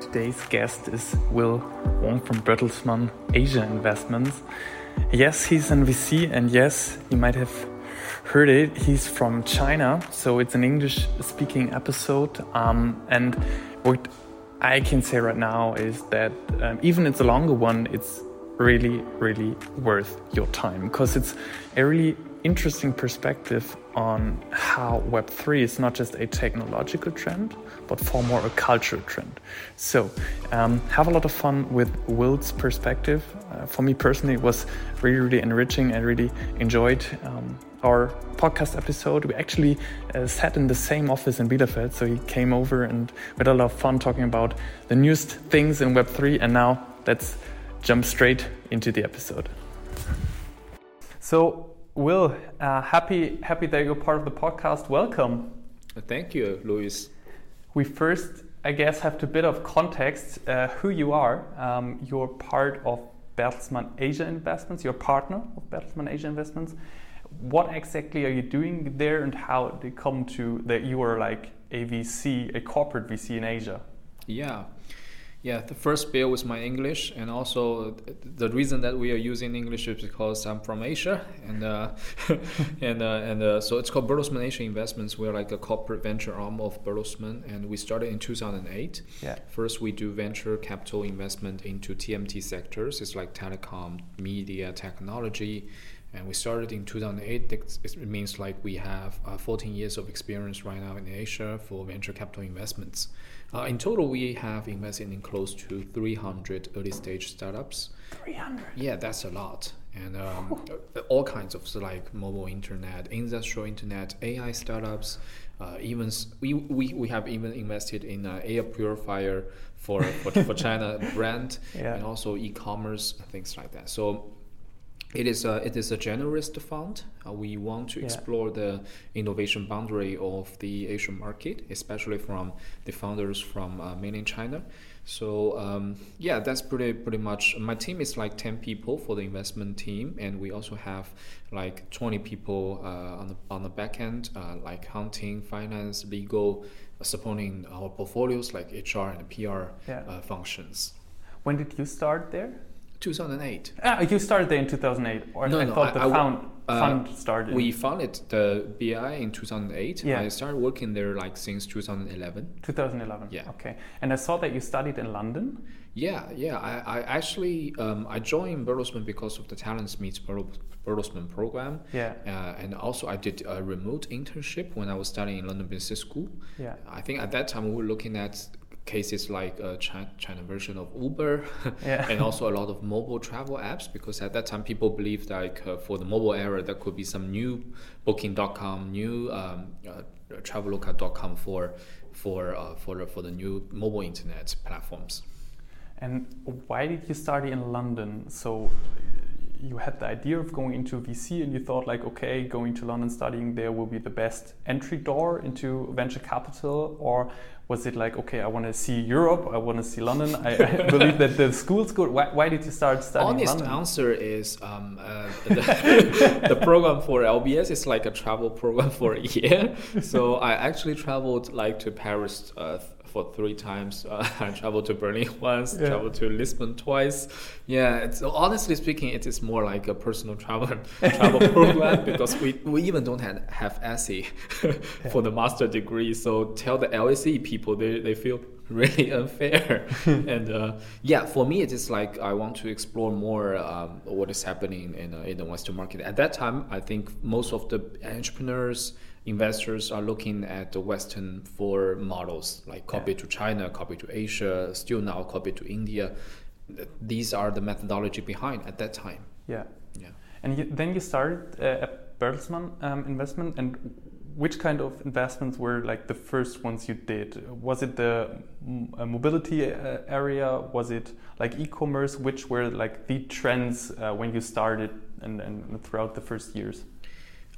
Today's guest is Will Wang from Bertelsmann Asia Investments. Yes, he's an VC, and yes, you might have heard it. He's from China, so it's an English speaking episode. Um, and what I can say right now is that um, even it's a longer one, it's really, really worth your time because it's a really interesting perspective on how Web3 is not just a technological trend, but far more a cultural trend. So, um, have a lot of fun with Will's perspective. Uh, for me personally, it was really, really enriching. I really enjoyed um, our podcast episode. We actually uh, sat in the same office in Bielefeld, so he came over and we had a lot of fun talking about the newest things in Web3. And now let's jump straight into the episode. So, Will, uh, happy happy that you're part of the podcast. Welcome. Thank you, Luis. We first, I guess, have to bit of context uh, who you are. Um, you're part of Bertelsmann Asia Investments. You're a partner of Bertelsmann Asia Investments. What exactly are you doing there, and how did it come to that you are like a VC, a corporate VC in Asia? Yeah. Yeah, the first bill was my English, and also the reason that we are using English is because I'm from Asia, and uh, and uh, and uh, so it's called Bertelsmann Asia Investments. We're like a corporate venture arm of Bertelsmann, and we started in 2008. Yeah. First, we do venture capital investment into TMT sectors. It's like telecom, media, technology. And we started in 2008. It means like we have uh, 14 years of experience right now in Asia for venture capital investments. Uh, in total, we have invested in close to 300 early stage startups. 300? Yeah, that's a lot. And um, all kinds of so like mobile internet, industrial internet, AI startups. Uh, even we, we, we have even invested in an air purifier for, for, for China brand yeah. and also e-commerce things like that. So it is a, it is a generalist fund. Uh, we want to explore yeah. the innovation boundary of the Asian market, especially from the founders from uh, mainland China. So um, yeah, that's pretty pretty much. My team is like ten people for the investment team, and we also have like twenty people uh, on the on the back end, uh, like hunting, finance, legal, uh, supporting our portfolios like HR and PR yeah. Uh, functions. When did you start there? 2008. Ah, you started there in 2008, or no, I no, thought the I, found, uh, fund started. We founded the BI in 2008. Yeah. I started working there like since 2011. 2011. Yeah. Okay. And I saw that you studied in London. Yeah, yeah. I, I actually um, I joined Bertelsmann because of the Talents Meets Bertelsmann program. Yeah. Uh, and also I did a remote internship when I was studying in London Business School. Yeah. I think at that time we were looking at cases like a China, China version of Uber, yeah. and also a lot of mobile travel apps. Because at that time, people believed like uh, for the mobile era, there could be some new Booking.com, new um, uh, Traveloka.com for for uh, for the, for the new mobile internet platforms. And why did you study in London? So you had the idea of going into VC and you thought like, okay, going to London studying there will be the best entry door into venture capital, or was it like, okay, I want to see Europe, I want to see London, I, I believe that the school's good. Why, why, did you start studying Honest London? answer is um, uh, the, the, program for LBS is like a travel program for a year. So I actually traveled like to Paris uh, for three times. Uh, I traveled to Berlin once, yeah. traveled to Lisbon twice. Yeah, it's honestly speaking, it is more like a personal travel travel program because we, we even don't have, have essay for the master degree. So tell the LSE people they, they feel really unfair. and uh, yeah, for me, it is like I want to explore more um, what is happening in, uh, in the Western market. At that time, I think most of the entrepreneurs investors are looking at the Western for models, like copy yeah. to China, copy to Asia, still now copy to India. These are the methodology behind at that time. Yeah. Yeah. And you, then you started uh, at Bertelsmann um, Investment, and which kind of investments were like the first ones you did? Was it the uh, mobility uh, area? Was it like e-commerce? Which were like the trends uh, when you started and, and throughout the first years?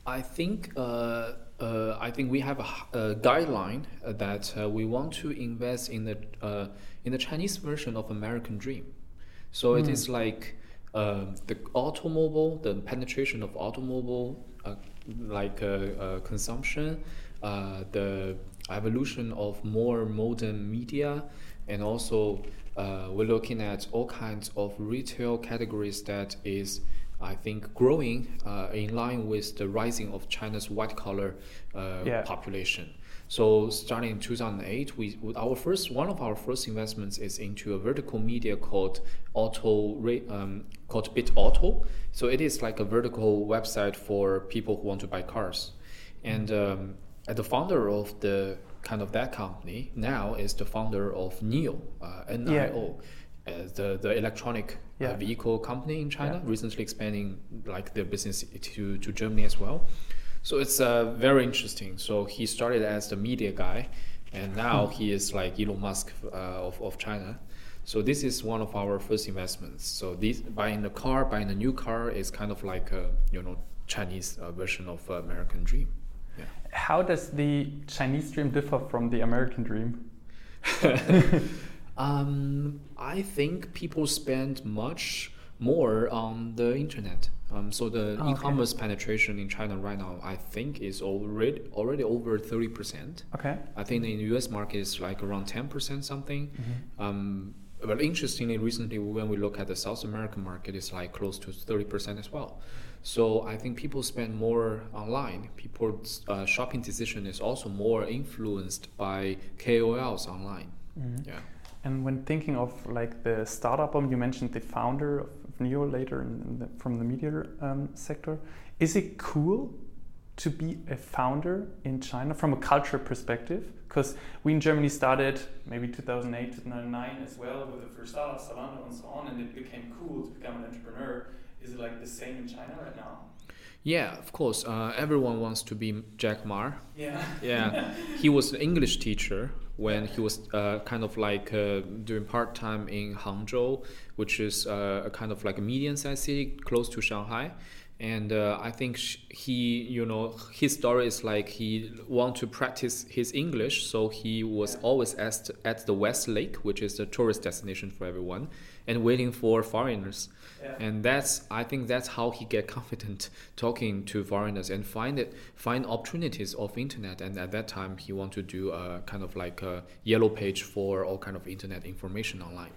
I think uh, uh, I think we have a, a guideline that uh, we want to invest in the uh, in the Chinese version of American Dream. So mm. it hmm. like um, the automobile, the penetration of automobile, uh, like uh, consumption, the evolution of more modern media, and also uh, we're looking at all kinds of retail categories that is I think growing uh, in line with the rising of China's white collar uh, Yeah. population. So starting in 2008, we with our first one of our first investments is into a vertical media called Auto um, called Bit Auto. So it is like a vertical website for people who want to buy cars, and um, the founder of the kind of that company now is the founder of NIO, uh, NIO. Uh, the the electronic uh, vehicle company in China, Yeah. recently expanding like their business to, to Germany as well. So it's uh, very interesting. So he started as the media guy, and now he is like Elon Musk uh, of, of China. So this is one of our first investments. So this buying the car, buying a new car is kind of like a you know Chinese uh, version of uh, American dream. Yeah. How does the Chinese dream differ from the American dream? Um, I think people spend much more on the internet. Um, so the Oh, okay. e-commerce penetration in China right now, I think, is already already over thirty percent. Okay. I think in the U.S. market is like around ten percent something. Um, but interestingly, recently when we look at the South American market, it's like close to thirty percent as well. So I think people spend more online. People's uh, shopping decision is also more influenced by KOLs online. Yeah. And when thinking of like the startup, um, you mentioned the founder of NIO later the, from the media um, sector. Is it cool to be a founder in China from a culture perspective? Because we in Germany started maybe 2008, 2009 as well with the first startup, Zalando and so on, and it became cool to become an entrepreneur. Is it like the same in China right now? Yeah, of course. Uh, everyone wants to be Jack Ma. Yeah. Yeah, he was an English teacher when he was uh, kind of like uh, doing part time in Hangzhou, which is uh, a kind of like a medium-sized city close to Shanghai. And uh, I think he, you know, his story is like he want to practice his English, so he was always at at the West Lake, which is a tourist destination for everyone, and waiting for foreigners. Yeah. and that's i think that's how he get confident talking to foreigners and find it find opportunities of internet. And at that time he want to do a kind of like a yellow page for all kind of internet information online.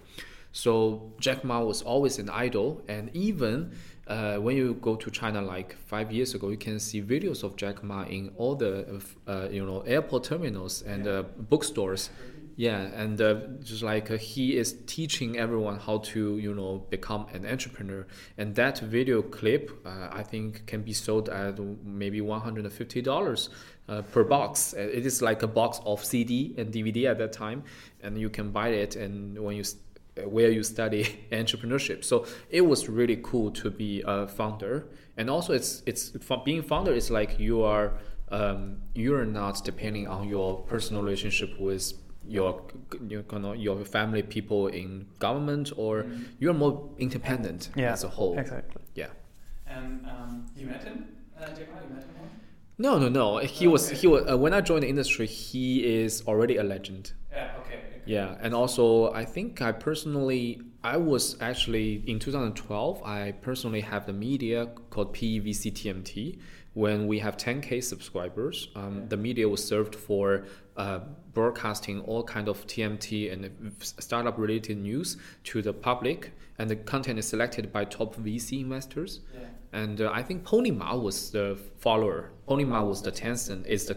So jack ma was always an idol. And even uh, when you go to China like five years ago, you can see videos of Jack Ma in all the uh, you know airport terminals and uh, bookstores. Yeah, and uh, just like uh, he is teaching everyone how to you know become an entrepreneur, and that video clip uh, I think can be sold at maybe one hundred and fifty dollars uh, per box. It is like a box of CD and DVD at that time, and you can buy it. And when you where you study entrepreneurship, so it was really cool to be a founder, and also it's it's being founder is like you are um, you're not depending on your personal relationship with your you know, your family people in government or you're more independent Yeah. as a whole Exactly. yeah And um, you met him, uh, You met him? no no no he Oh, was okay. he was uh, when i joined the industry he is already a legend Yeah. Okay. yeah and also i think i personally i was actually in 2012 i personally have the media called pevc tmt when we have 10k subscribers um, the media was served for uh, broadcasting all kind of tmt and startup related news to the public and the content is selected by top vc investors Yeah. and uh, I think Pony Ma was the follower. Pony Ma was the Tencent, is the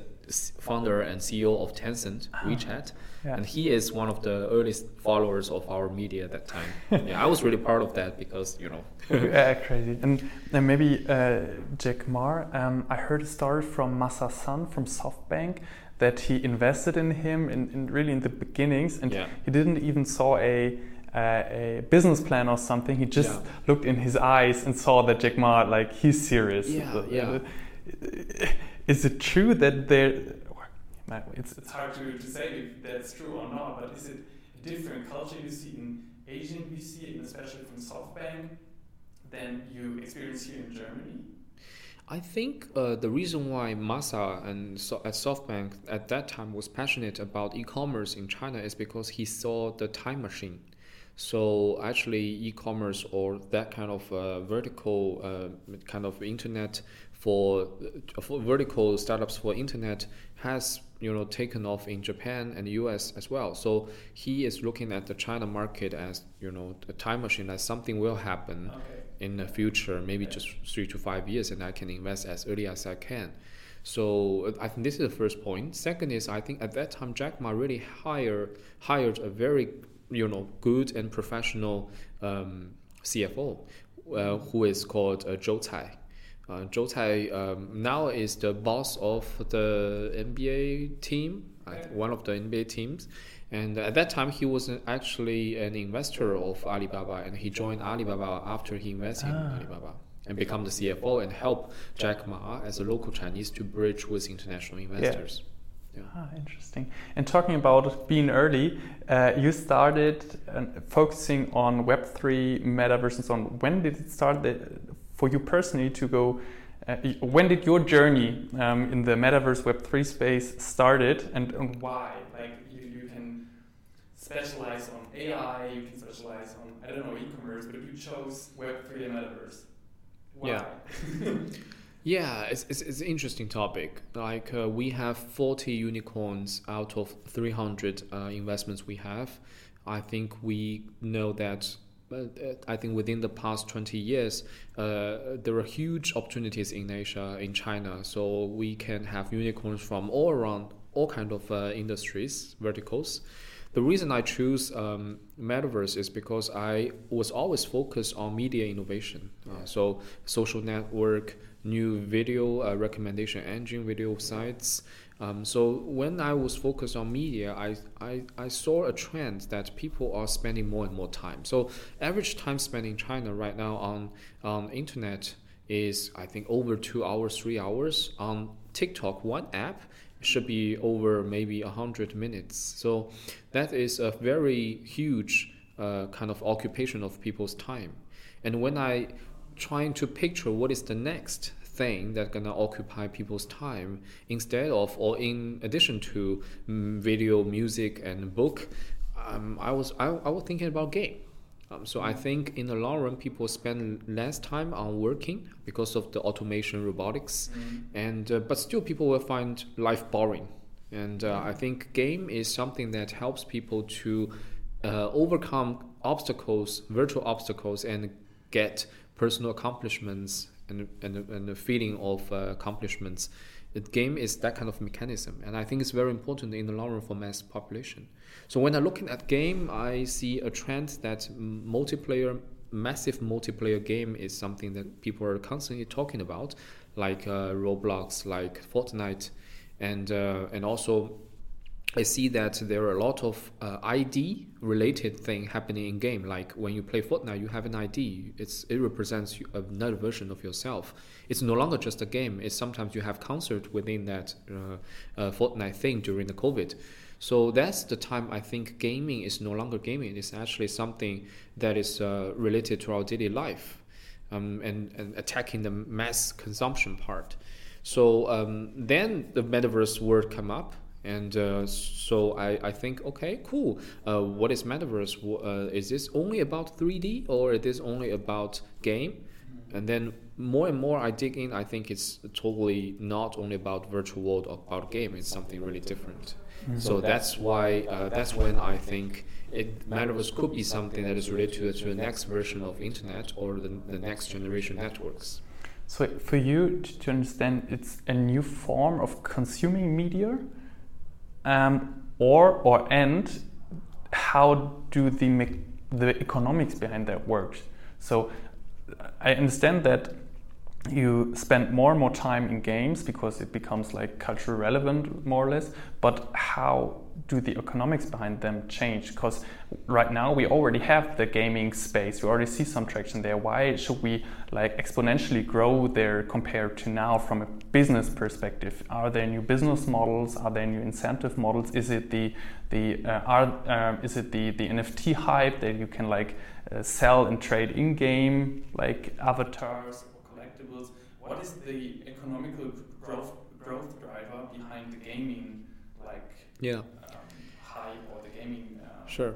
founder and CEO of Tencent WeChat, Yeah. and he is one of the earliest followers of our media at that time. yeah, I was really proud of that because you know. yeah, crazy. And, and maybe uh, Jack Ma, um, I heard a story from Masa San from SoftBank that he invested in him in, in really in the beginnings, and Yeah. he didn't even saw a uh, a business plan or something. He just Yeah. looked in his eyes and saw that Jack Ma, like he's serious. Yeah, yeah. uh, Is it true that there? It's, it's hard to, to say if that's true or not, but is it a different culture you see in Asian VC, and especially from SoftBank, than you experience here in Germany? I think uh, the reason why Masa and so at SoftBank at that time was passionate about e-commerce in China is because he saw the time machine. So actually, e-commerce or that kind of uh, vertical uh, kind of internet for, for vertical startups for internet has you know taken off in Japan and the US as well. So he is looking at the China market as you know a time machine as something will happen okay. in the future, maybe just three to five years, and I can invest as early as I can. So I think this is the first point. Second is I think at that time Jack Ma really hired hired a very you know good and professional um, CFO uh, who is called uh, Joe Tsai. Uh, Joe Tsai um, now is the boss of the NBA team, one of the NBA teams. And at that time, he was actually an investor of Alibaba, and he joined Alibaba after he invested ah. in Alibaba and become the CFO and help Jack Ma as a local Chinese to bridge with international investors. Yeah. Yeah. Ah, interesting. And talking about being early, uh, you started uh, focusing on Web3 metaverses. On when did it start the, for you personally to go? Uh, when did your journey um, in the metaverse Web3 space started, and, and why? Like you, you can specialize on AI, you can specialize on I don't know e-commerce, but you chose Web3 and metaverse. Why? Yeah. Yeah, it's, it's, it's, an interesting topic. Like uh, we have 40 unicorns out of 300 uh, investments we have. I think we know that. Uh, I think within the past 20 years, uh, there are huge opportunities in Asia, in China. So we can have unicorns from all around, all kind of uh, industries, verticals. The reason I choose um, metaverse is because I was always focused on media innovation. Uh, so social network, new video uh, recommendation engine, video sites. Um, so when I was focused on media, I, I, I saw a trend that people are spending more and more time. So average time spent in China right now on on internet is I think over two hours, three hours. On TikTok, one app should be over maybe hundred minutes. So that is a very huge uh, kind of occupation of people's time. And when I trying to picture what is the next thing that's gonna occupy people's time instead of or in addition to mm, video, music, and book. Um, I was I, I was thinking about game. Um, so I think in the long run, people spend less time on working because of the automation, robotics, mm. and uh, but still people will find life boring. And uh, I think game is something that helps people to uh, overcome obstacles, virtual obstacles, and get personal accomplishments and, and, and a feeling of uh, accomplishments. The game is that kind of mechanism, and I think it's very important in the long run for mass population. So when I'm looking at game, I see a trend that multiplayer, massive multiplayer game is something that people are constantly talking about, like uh, Roblox, like Fortnite, and uh, and also I see that there are a lot of uh, ID related thing happening in game. Like when you play Fortnite, you have an ID. It's it represents another version of yourself. It's no longer just a game. It's sometimes you have concert within that uh, uh, Fortnite thing during the COVID. So that's the time I think gaming is no longer gaming. It's actually something that is uh, related to our daily life, um, and and attacking the mass consumption part. So um, then the metaverse word come up and uh, so I, I think, okay, cool. Uh, what is metaverse? Uh, is this only about 3D or is this only about game? And then more and more I dig in, I think it's totally not only about virtual world or about game. It's something really different. Mm-hmm. So that's why uh, that's when I think it metaverse could be something that is related to, to the next version of internet or the, the next generation networks. So for you to understand, it's a new form of consuming media um, or or and how do the the economics behind that work? So I understand that you spend more and more time in games because it becomes like culturally relevant more or less but how do the economics behind them change? Because right now we already have the gaming space we already see some traction there. Why should we like exponentially grow there compared to now from a business perspective? Are there new business models? Are there new incentive models? Is it the the uh, are uh, is it the the nft hype that you can like uh, sell and trade in game like avatars or collectibles? what is the economical growth growth driver behind the gaming like yeah hype or the gaming uh, sure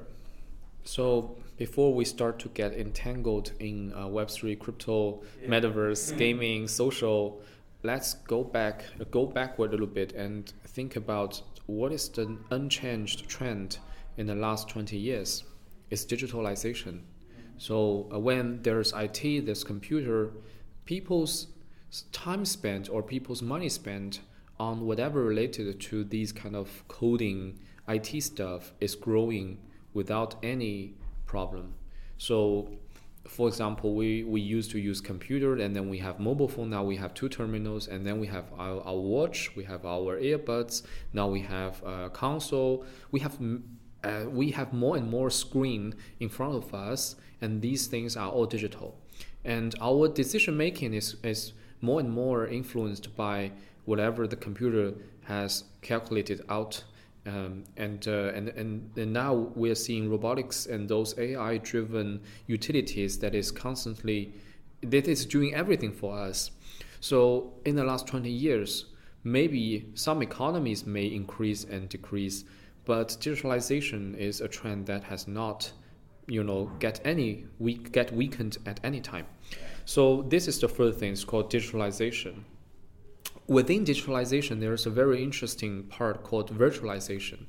so before we start to get entangled in uh, web3 crypto yeah. metaverse gaming social let's go back, go backward a little bit, and think about what is the unchanged trend in the last 20 years. It's digitalization. So uh, when there's IT, there's computer, people's time spent or people's money spent on whatever related to these kind of coding IT stuff is growing without any problem. So for example, we, we used to use computer and then we have mobile phone. Now we have two terminals and then we have our, our watch, we have our earbuds. Now we have a console. We have uh, we have more and more screen in front of us, and these things are all digital. And our decision making is, is more and more influenced by whatever the computer has calculated out. Um, and, uh, and, and and now we're seeing robotics and those AI driven utilities that is constantly that is doing everything for us. So in the last 20 years, maybe some economies may increase and decrease, but digitalization is a trend that has not, you know, get any weak get weakened at any time. So this is the first thing. It's called digitalization. Within digitalization, there is a very interesting part called virtualization.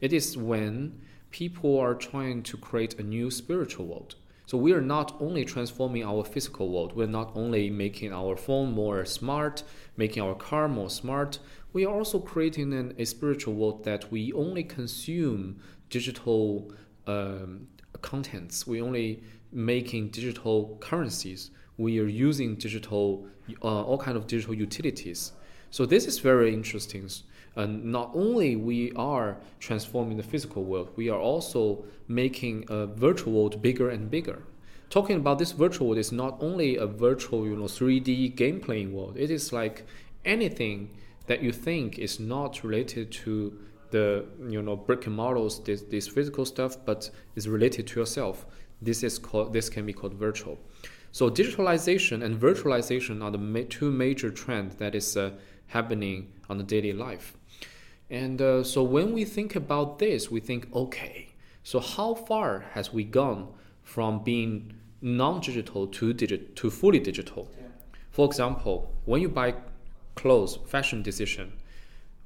It is when people are trying to create a new spiritual world. So we are not only transforming our physical world, we're not only making our phone more smart, making our car more smart, we are also creating an, a spiritual world that we only consume digital um, contents. We only making digital currencies. We are using digital, uh, all kind of digital utilities. So this is very interesting. And not only we are transforming the physical world, we are also making a virtual world bigger and bigger. Talking about this virtual world is not only a virtual, you know, 3D game playing world. It is like anything that you think is not related to the you know brick and models this, this physical stuff but is related to yourself this is called this can be called virtual so digitalization and virtualization are the ma- two major trends that is uh, happening on the daily life and uh, so when we think about this we think okay so how far has we gone from being non-digital to digit to fully digital yeah. for example when you buy clothes, fashion decision,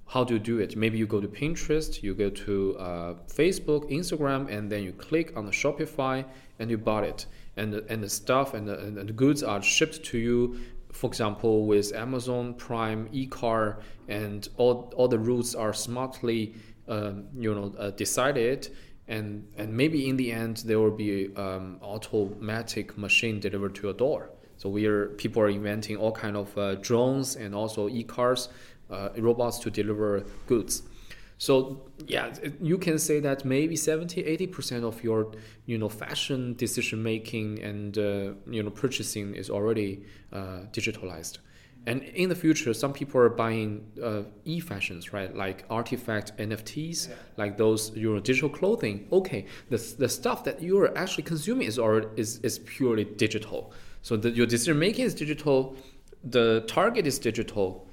how do you do it? Maybe you go to Pinterest, you go to uh, Facebook, Instagram, and then you click on the Shopify and you bought it. And the, and the stuff and the, and the goods are shipped to you. For example, with Amazon Prime, e-car, and all, all the routes are smartly um, you know uh, decided. And, and maybe in the end there will be um, automatic machine delivered to your door. So we are people are inventing all kind of uh, drones and also e-cars, uh, robots to deliver goods. So yeah, you can say that maybe 70, 80 percent of your you know fashion decision making and uh, you know purchasing is already uh, digitalized. And in the future, some people are buying uh, e-fashions, right? Like artifact NFTs, yeah. like those you know digital clothing. Okay, the, the stuff that you are actually consuming is already is, is purely digital. So the, your decision making is digital, the target is digital.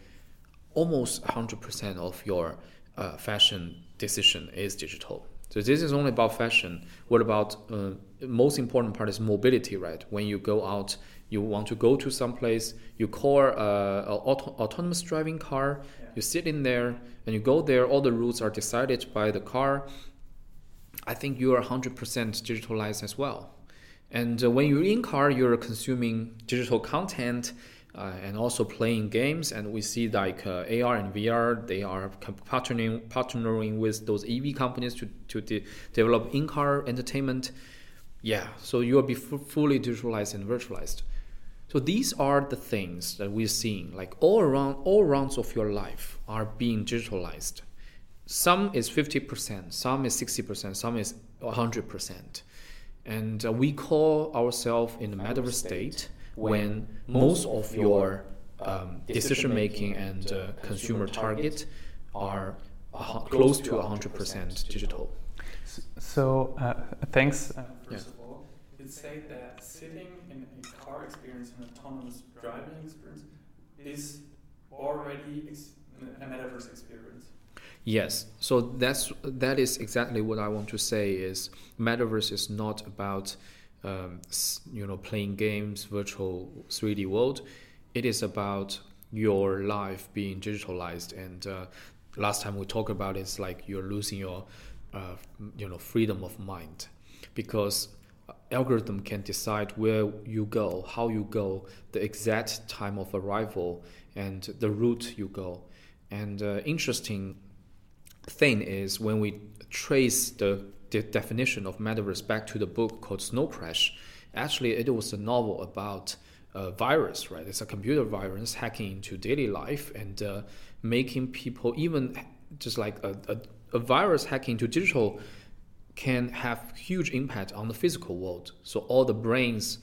Almost 100% of your uh, fashion decision is digital. So this is only about fashion. What about uh, most important part is mobility, right? When you go out, you want to go to some place, you call uh, an auto autonomous driving car, yeah. you sit in there, and you go there. All the routes are decided by the car. I think you are 100% digitalized as well. And uh, when you're in car, you're consuming digital content uh, and also playing games. And we see like uh, AR and VR, they are partnering partnering with those EV companies to to de- develop in-car entertainment. Yeah, so you will be f- fully digitalized and virtualized. So these are the things that we're seeing, like all around, all rounds of your life are being digitalized. Some is 50%, some is 60%, some is 100% and uh, we call ourselves in the metaverse state when most of your um, decision making and uh, consumer target are uh, close to 100% digital. So, uh, thanks. Uh, first of all, it's said that sitting in a car experience, an autonomous driving experience, is already a metaverse experience. Yes, so that's that is exactly what I want to say. Is metaverse is not about um, you know playing games, virtual 3D world. It is about your life being digitalized. And uh, last time we talked about it's like you're losing your, uh, you know, freedom of mind, because algorithm can decide where you go, how you go, the exact time of arrival, and the route you go. And uh, interesting thing is when we trace the, the definition of metaverse back to the book called Snow Crash, actually it was a novel about a virus, right? It's a computer virus hacking into daily life and uh, making people even just like a, a, a virus hacking into digital can have huge impact on the physical world. So all the brains,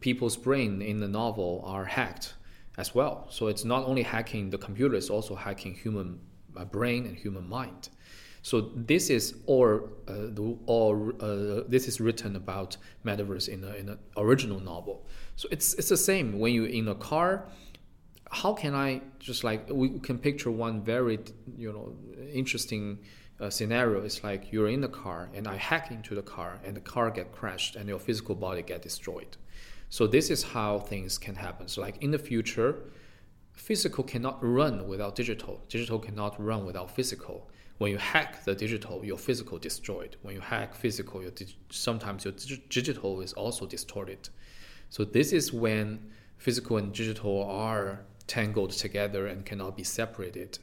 people's brain in the novel are hacked as well. So it's not only hacking the computer, it's also hacking human uh, brain and human mind. So this is or uh, the, uh, this is written about metaverse in an original novel. So it's it's the same when you're in a car. How can I just like we can picture one very you know interesting uh, scenario It's like you're in the car and I hack into the car and the car get crashed and your physical body get destroyed. So this is how things can happen. So like in the future, physical cannot run without digital. Digital cannot run without physical. When you hack the digital, your physical destroyed. When you hack physical, your dig- sometimes your dig- digital is also distorted. So this is when physical and digital are tangled together and cannot be separated.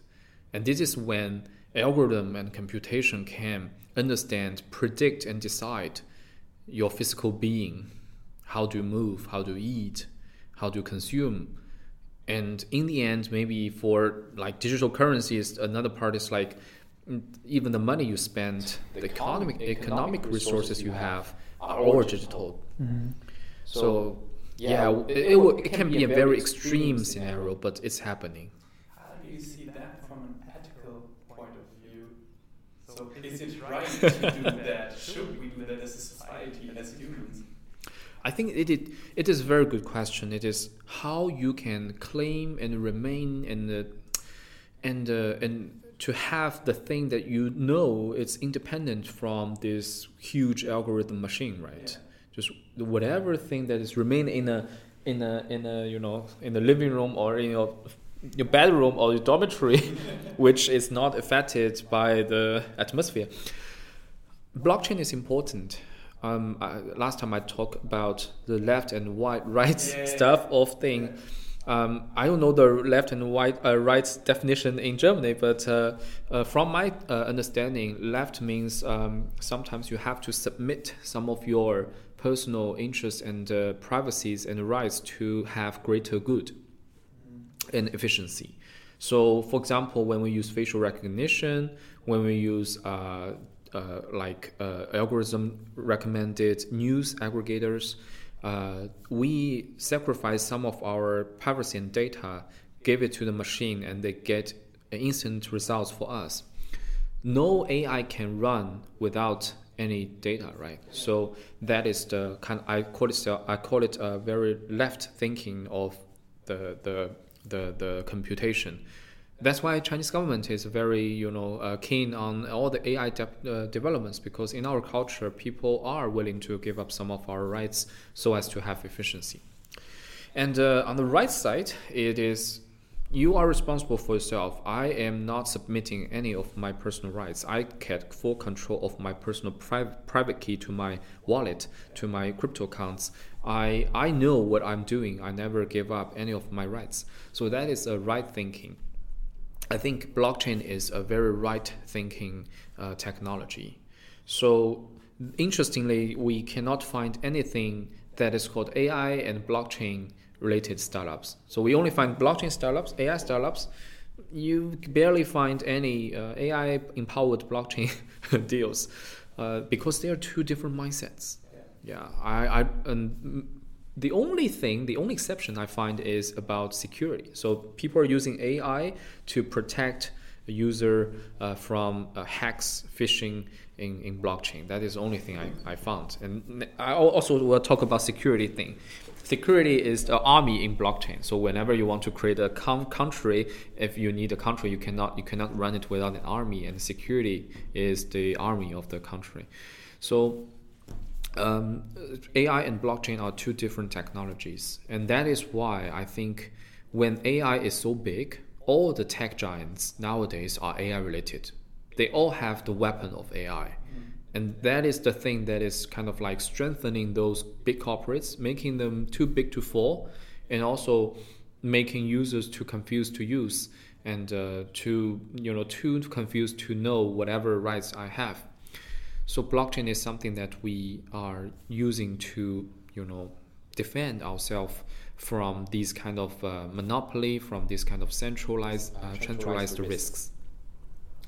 And this is when algorithm and computation can understand, predict, and decide your physical being, how to move, how to eat, how to consume. And in the end, maybe for like digital currencies, another part is like even the money you spend, the, the economic, economic, economic resources you have are all digital. Mm-hmm. So, yeah, yeah it, it, it, it, can be a very extreme scenario, but it's happening. How do you see that from an ethical point of view? So is it right to do that? Should we do that as a society as humans? I think it, it, it is a very good question. It is how you can claim and remain and uh, and uh, and to have the thing that you know it's independent from this huge algorithm machine, right? Yeah. Just whatever thing that is remain in a in a in a you know in the living room or in your your bedroom or your dormitory, which is not affected by the atmosphere. Blockchain is important. Um, I, last time I talked about the left and right, right yeah. stuff of thing. Um, I don't know the left and right, uh, right definition in Germany, but uh, uh, from my uh, understanding, left means um, sometimes you have to submit some of your personal interests and uh, privacies and rights to have greater good and efficiency. So, for example, when we use facial recognition, when we use uh, like algorithm recommended news aggregators, uh, we sacrifice some of our privacy and data, give it to the machine, and they get instant results for us. No AI can run without any data, right? So that is the kind. I call it. I call it a very left thinking of the the the the computation. That's why Chinese government is very you know uh, keen on all the AI de- uh, developments because in our culture people are willing to give up some of our rights so as to have efficiency. And uh, on the right side, it is you are responsible for yourself. I am not submitting any of my personal rights. I get full control of my personal private private key to my wallet, to my crypto accounts. I I know what I'm doing. I never give up any of my rights. So that is a right thinking. I think blockchain is a very right thinking uh, technology. So interestingly, we cannot find anything that is called AI and blockchain related startups. So we only find blockchain startups, AI startups. You barely find any uh, AI empowered blockchain deals uh, because they are two different mindsets. Yeah, I, I and the only thing, the only exception I find is about security. So people are using AI to protect a user uh, from uh, hacks, phishing in, in blockchain. That is the only thing I, I found. And I also will talk about security thing security is the army in blockchain. So whenever you want to create a country, if you need a country, you cannot you cannot run it without an army, and security is the army of the country. So um, AI and blockchain are two different technologies, and that is why I think when AI is so big, all the tech giants nowadays are AI related. They all have the weapon of AI. And that is the thing that is kind of like strengthening those big corporates, making them too big to fall, and also making users too confused to use and uh, too you know too confused to know whatever rights I have. So blockchain is something that we are using to you know defend ourselves from these kind of uh, monopoly, from this kind of centralized uh, centralized risks.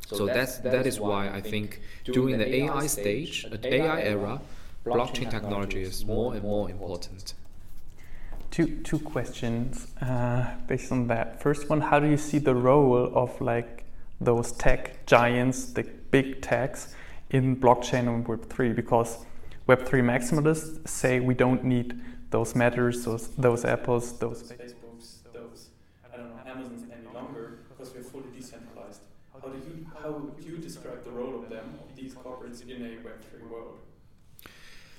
So, so that's, that's that is why I think during the AI stage, the AI era, blockchain technology is more and more important. Two two questions uh, based on that. First one, how do you see the role of like those tech giants, the big techs, in blockchain and Web three? Because Web three maximalists say we don't need those Metas, those those apples, those Facebooks, those I don't know Amazons any longer because we're fully decentralized. How do you how would you describe the role of them of these corporates in a Web three world?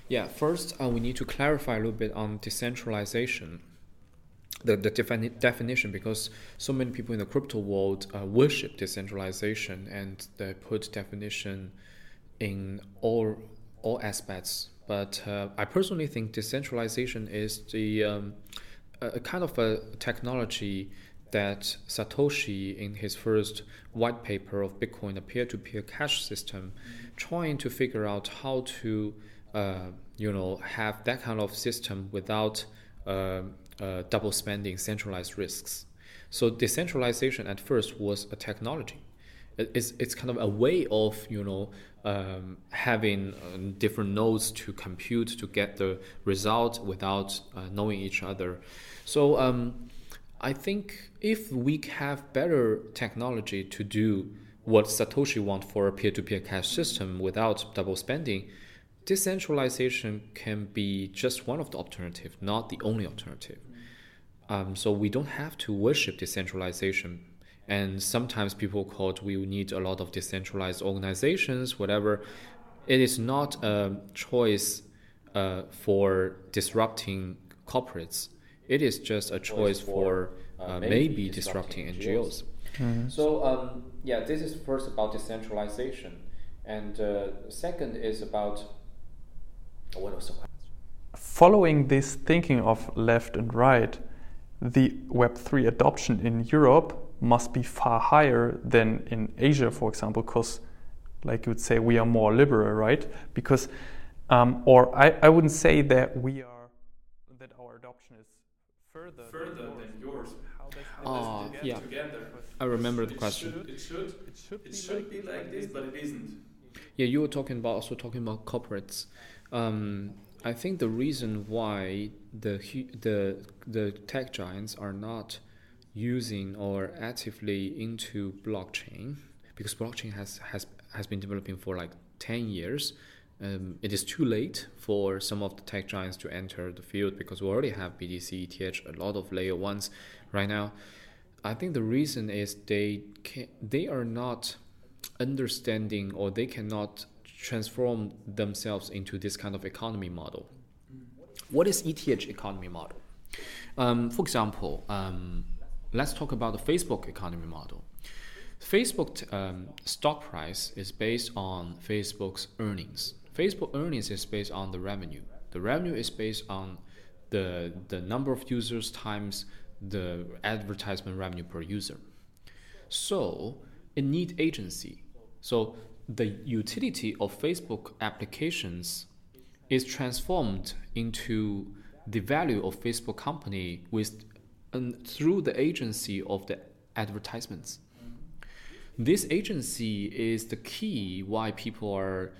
Yeah, first uh, we need to clarify a little bit on decentralization. The, the defini- definition because so many people in the crypto world uh, worship decentralization and they put definition in all all aspects. But uh, I personally think decentralization is the um, a kind of a technology that Satoshi, in his first white paper of Bitcoin, a peer-to-peer cash system, trying to figure out how to uh, you know have that kind of system without uh, uh, double spending centralized risks. So decentralization at first was a technology. It's, it's kind of a way of you know um, having um, different nodes to compute to get the result without uh, knowing each other. So um, I think if we have better technology to do what Satoshi want for a peer-to-peer cash system without double spending, decentralization can be just one of the alternative, not the only alternative. Um, so we don't have to worship decentralization. And sometimes people quote we need a lot of decentralized organizations, whatever. It is not a choice uh, for disrupting corporates. It is just a choice for uh, maybe disrupting NGOs. Mm-hmm. So um, yeah, this is first about decentralization, and uh, second is about what was the question? Following this thinking of left and right, the Web3 adoption in Europe must be far higher than in Asia, for example, because, like you would say, we are more liberal, right? Because, um, or I, I wouldn't say that we are, that our adoption is further, further than yours. How does, yeah. Together? I remember the question. It should, it should, it should, be, like this, but it isn't. Yeah, you were talking about also talking about corporates. Um, I think the reason why the the the tech giants are not using or actively into blockchain because blockchain has has has been developing for like 10 years um, it is too late for some of the tech giants to enter the field because we already have BTC, ETH, a lot of layer ones right now. I think the reason is they can, they are not understanding or they cannot transform themselves into this kind of economy model. What is ETH economy model? Um, for example, um, let's talk about the Facebook economy model. Facebook um, stock price is based on Facebook's earnings. Facebook earnings is based on the revenue. The revenue is based on the the number of users times the advertisement revenue per user. So it need agency. So the utility of Facebook applications is transformed into the value of Facebook company with and through the agency of the advertisements. This agency is the key why people are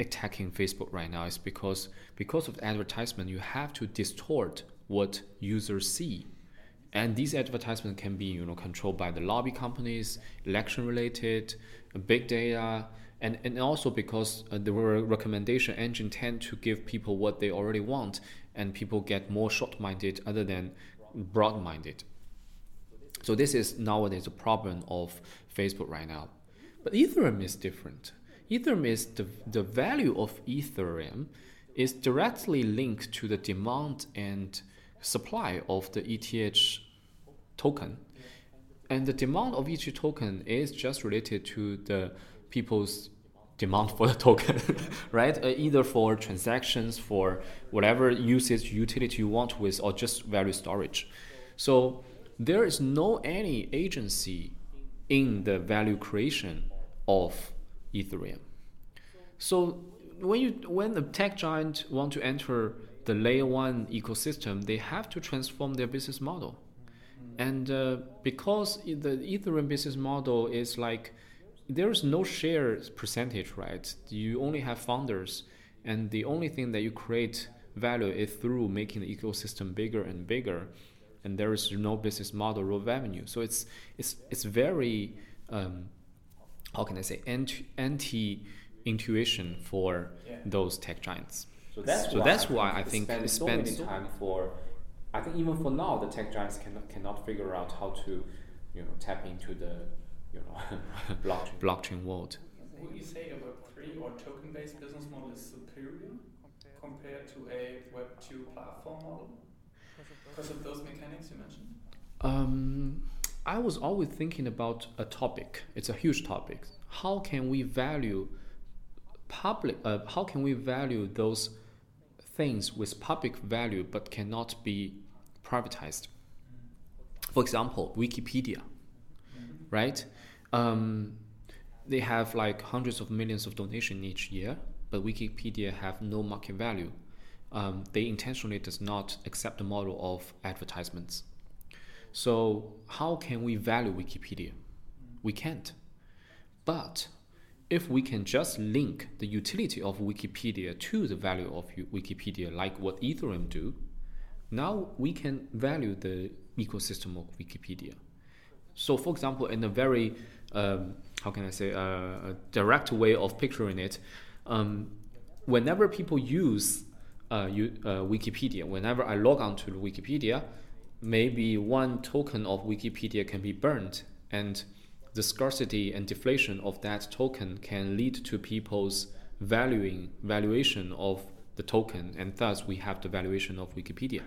attacking Facebook right now is because because of advertisement you have to distort what users see. And these advertisements can be you know controlled by the lobby companies, election related, big data, and, and also because uh, the recommendation engine tend to give people what they already want and people get more short-minded other than broad-minded. So this is nowadays a problem of facebook right now. But ethereum is different. Ethereum is the, the value of ethereum is directly linked to the demand and supply of the eth token, and the demand of eth token is just related to the people's demand for the token, right? Uh, either for transactions, for whatever usage utility you want with, or just value storage. So there is no any agency in the value creation of Ethereum. So when you when the tech giant want to enter the layer one ecosystem, they have to transform their business model. And uh, because the Ethereum business model is like there is no share percentage, right? You only have founders, and the only thing that you create value is through making the ecosystem bigger and bigger, and there is no business model or revenue. So it's it's it's very um, how can I say anti anti intuition for yeah. those tech giants. So that's so why that's I why I think spend so many time for. I think even for now, the tech giants cannot cannot figure out how to, you know, tap into the, you know, blockchain blockchain world. Would you say a Web three or token based business model is superior compared to a Web two platform model because of those mechanics you mentioned? Um, I was always thinking about a topic. It's a huge topic. How can we value public? Uh, how can we value those things with public value but cannot be privatized? For example, Wikipedia, right? Um, they have like hundreds of millions of donation each year, but Wikipedia have no market value. Um, they intentionally does not accept the model of advertisements. So how can we value Wikipedia? We can't. But if we can just link the utility of Wikipedia to the value of Wikipedia, like what Ethereum do, now we can value the ecosystem of Wikipedia. So, for example, in a very um, how can I say uh, a direct way of picturing it, um, whenever people use uh, you, uh, Wikipedia, whenever I log on to Wikipedia, maybe one token of Wikipedia can be burned, and the scarcity and deflation of that token can lead to people's valuing valuation of the token, and thus we have the valuation of Wikipedia.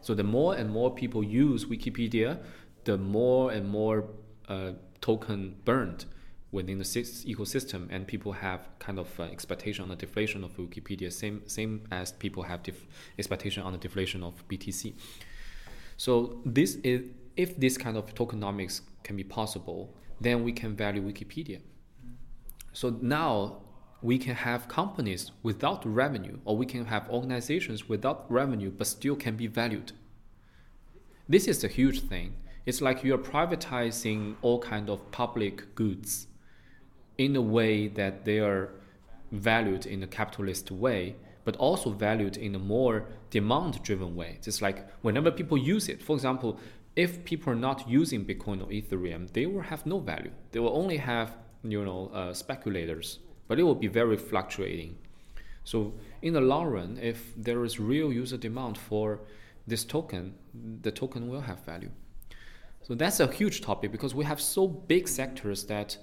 So the more and more people use Wikipedia, the more and more uh, token burned within the ecosystem, and people have kind of uh, expectation on the deflation of Wikipedia, same same as people have expectation on the deflation of BTC. So this is if this kind of tokenomics can be possible, then we can value Wikipedia. So now we can have companies without revenue, or we can have organizations without revenue but still can be valued. This is a huge thing. It's like you're privatizing all kind of public goods in a way that they are valued in a capitalist way but also valued in a more demand driven way. Just like whenever people use it, for example, if people are not using Bitcoin or Ethereum, they will have no value. They will only have you know uh, speculators, but it will be very fluctuating. So in the long run, if there is real user demand for this token, the token will have value. So that's a huge topic because we have so big sectors that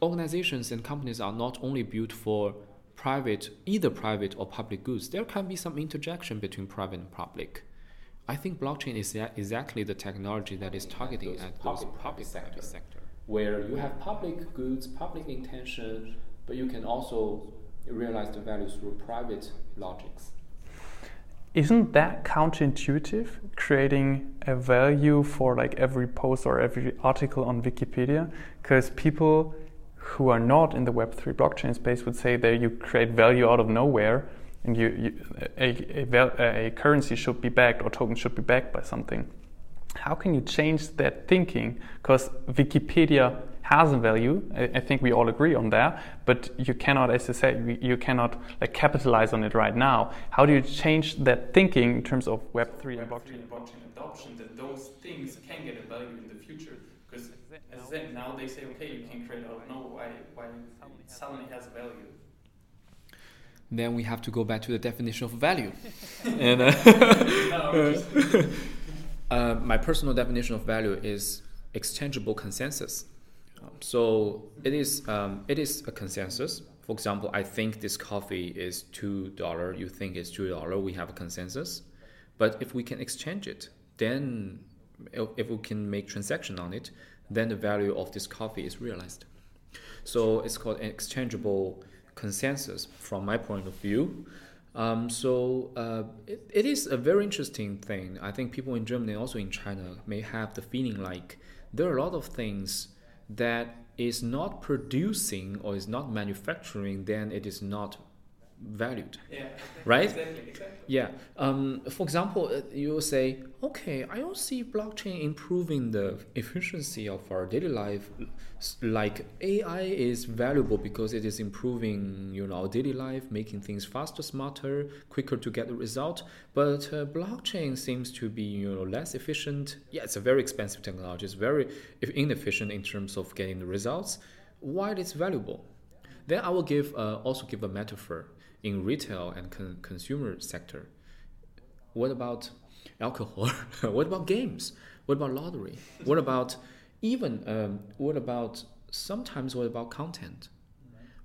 organizations and companies are not only built for private, either private or public goods, there can be some interjection between private and public. I think blockchain is exactly the technology that is targeting at those public sector, sector, where you have public goods, public intention, but you can also realize the value through private logics. Isn't that counterintuitive, creating a value for like every post or every article on Wikipedia? Because people who are not in the Web3 blockchain space would say that you create value out of nowhere and you, you a, a, a, currency should be backed or token should be backed by something. How can you change that thinking? Because Wikipedia has a value. I, I, think we all agree on that. But you cannot, as I say, you cannot like capitalize on it right now. How do you change that thinking in terms of Web three and blockchain? and blockchain adoption that those things can get a value in the future? Because as I said, now they say, okay, you can create out of nowhere. Why, why it suddenly has value? Then we have to go back to the definition of value. and uh, uh, my personal definition of value is exchangeable consensus. So it is um, it is a consensus. For example, I think this coffee is two dollar. You think it's two dollar. We have a consensus. But if we can exchange it, then if if we can make transaction on it, then the value of this coffee is realized. So it's called an exchangeable consensus from my point of view. Um, so uh, it, it is a very interesting thing. I think people in Germany, also in China, may have the feeling like there are a lot of things that is not producing or is not manufacturing, then it is not valued. Yeah. Right? Exactly. Exactly. Yeah. Um, for example, uh, you say, okay, I don't see blockchain improving the efficiency of our daily life. Like AI is valuable because it is improving, you know, our daily life, making things faster, smarter, quicker to get the result. But uh, blockchain seems to be, you know, less efficient. Yeah, it's a very expensive technology. It's very inefficient in terms of getting the results. Why it's valuable? Then I will give uh, also give a metaphor in retail and con- consumer sector. What about alcohol? what about games? What about lottery? What about even um, what about sometimes what about content?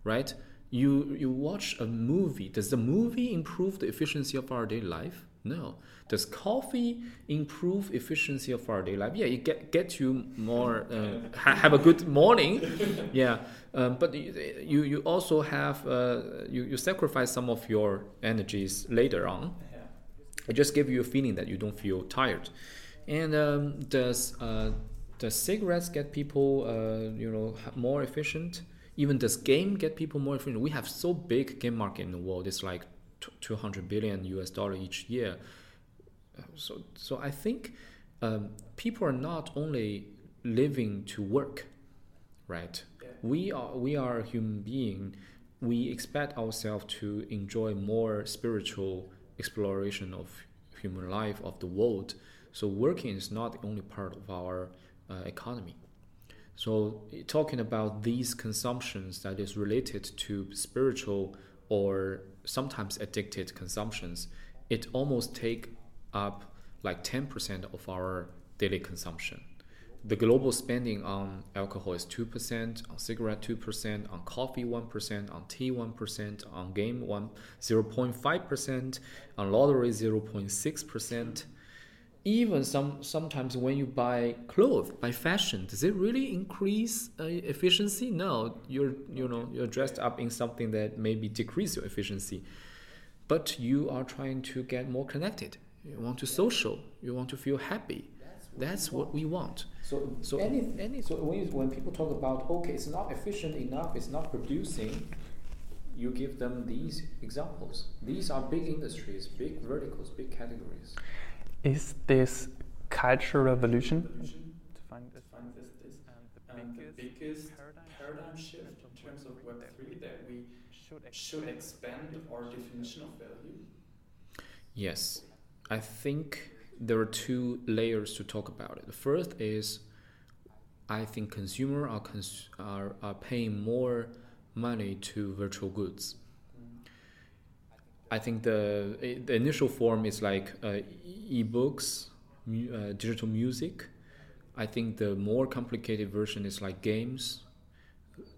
Right? You you watch a movie. Does the movie improve the efficiency of our daily life? No. Does coffee improve efficiency of our daily life? Yeah, it get get you more uh, ha- have a good morning. Yeah, um, but you you you also have uh, you you sacrifice some of your energies later on. It just gives you a feeling that you don't feel tired. And um, does uh, does cigarettes get people uh, you know more efficient? Even does game get people more efficient? We have so big game market in the world. It's like 200 billion US dollar each year. So so I think um, people are not only living to work, right? Yeah. we are we are a human being we expect ourselves to enjoy more spiritual exploration of human life of the world so working is not the only part of our uh, economy so eh, talking about these consumptions that is related to spiritual or sometimes addicted consumptions it almost take up like 10% of our daily consumption the global spending on alcohol is 2%, on cigarette 2%, on coffee 1%, on tea 1%, on game 1 0.5%, on lottery 0.6%. Even some sometimes when you buy clothes, buy fashion, does it really increase uh, efficiency? No, you're you know you're dressed up in something that maybe decrease your efficiency, but you are trying to get more connected. You want to social. You want to feel happy. That's what we want. So, So any, any- so when, you, when people talk about okay, it's not efficient enough, it's not producing, you give them these examples. These are big industries, big verticals, big categories. Is this cultural revolution? Revolution To find to find this, this and and the biggest paradigm shift in terms of Web3 that we should expand our definition of value. Yes, I think there are two layers to talk about it. The first is, I think consumer are cons- are, are paying more money to virtual goods. I think the the initial form is like uh, e-books, mu- uh, digital music. I think the more complicated version is like games,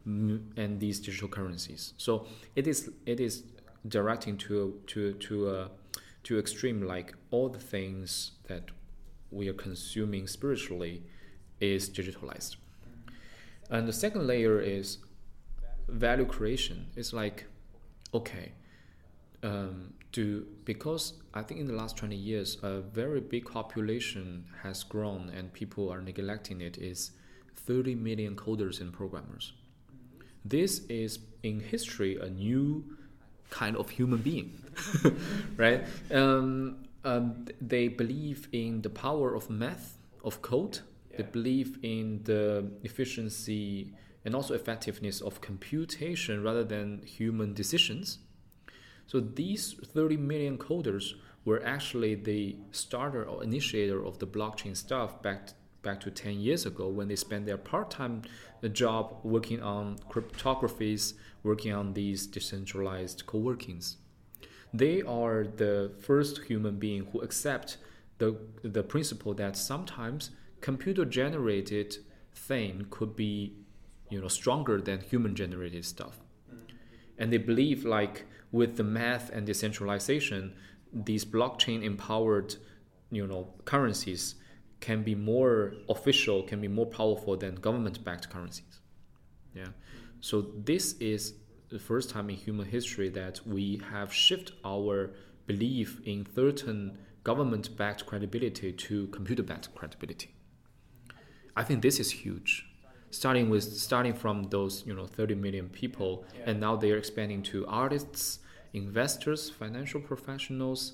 and these digital currencies. So it is it is directing to to to a to extreme like all the things that we are consuming spiritually is digitalized. And the second layer is value creation. It's like okay, um, because I think in the last twenty years a very big population has grown and people are neglecting it is thirty million coders and programmers. This is in history a new kind of human being, right? Um, um, they believe in the power of math, of code. They believe in the efficiency and also effectiveness of computation rather than human decisions. So these 30 million coders were actually the starter or initiator of the blockchain stuff back back to 10 years ago when they spent their part-time job working on cryptographies, working on these decentralized co-workings. They are the first human being who accept the the principle that sometimes computer generated thing could be you know stronger than human generated stuff and they believe like with the math and decentralization these blockchain empowered you know currencies can be more official, can be more powerful than government-backed currencies. Yeah. So this is the first time in human history that we have shifted our belief in certain government-backed credibility to computer-backed credibility. I think this is huge. Starting with starting from those you know 30 million people, and now they are expanding to artists, investors, financial professionals,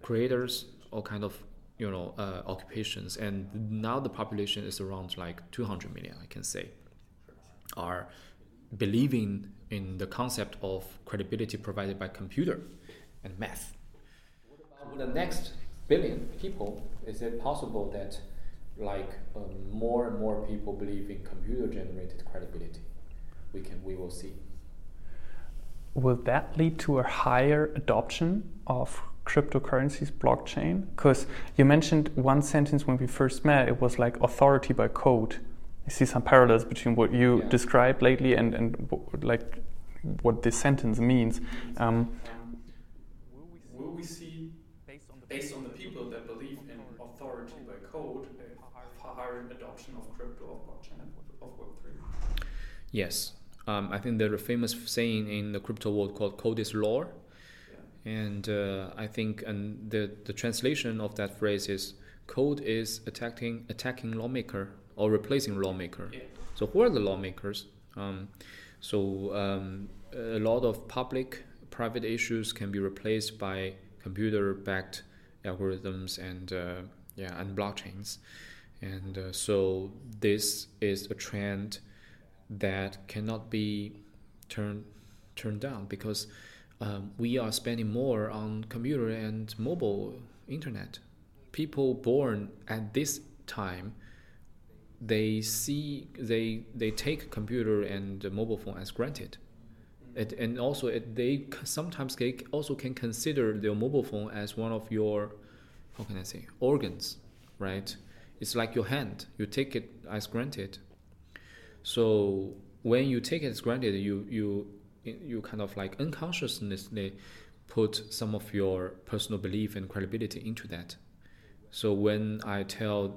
creators, all kind of you know uh, occupations, and now the population is around like 200 million. I can say are believing in the concept of credibility provided by computer and math. What about the next billion people, is it possible that like um, more and more people believe in computer generated credibility? We can we will see. Will that lead to a higher adoption of cryptocurrencies, blockchain? Because you mentioned one sentence when we first met, it was like authority by code. I see some parallels between what you Yeah. described lately and, and like what this sentence means. Um, Will we see, based on the people that believe in authority by code, a higher adoption of crypto, of blockchain, of Web3? Yes, um, I think there's a famous saying in the crypto world called "code is law," Yeah. And uh, I think and the the translation of that phrase is "code is attacking attacking lawmaker or replacing lawmaker." Yeah. So who are the lawmakers? Um, so um, a lot of public private issues can be replaced by computer-backed algorithms and uh, yeah and blockchains, and uh, so this is a trend that cannot be turned turned down because um, we are spending more on computer and mobile internet. People born at this time they see they they take computer and mobile phone as granted. It, and also it, they sometimes they also can consider their mobile phone as one of your how can i say organs right? It's like your hand. You take it as granted. So when you take it as granted you you you kind of like unconsciously put some of your personal belief and credibility into that so when i tell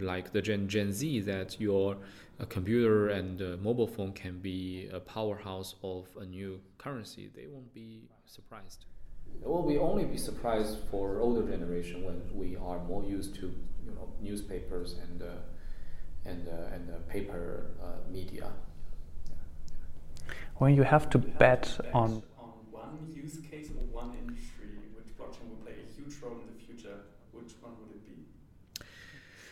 like the Gen, Gen Z that your uh, computer and uh, mobile phone can be a powerhouse of a new currency, they won't be surprised. Well, we only be surprised for older generation when we are more used to you know newspapers and uh, and uh, and uh, paper uh, media. When you have to bet on on one use case or one industry which blockchain will play a huge role in the future, which one would it be?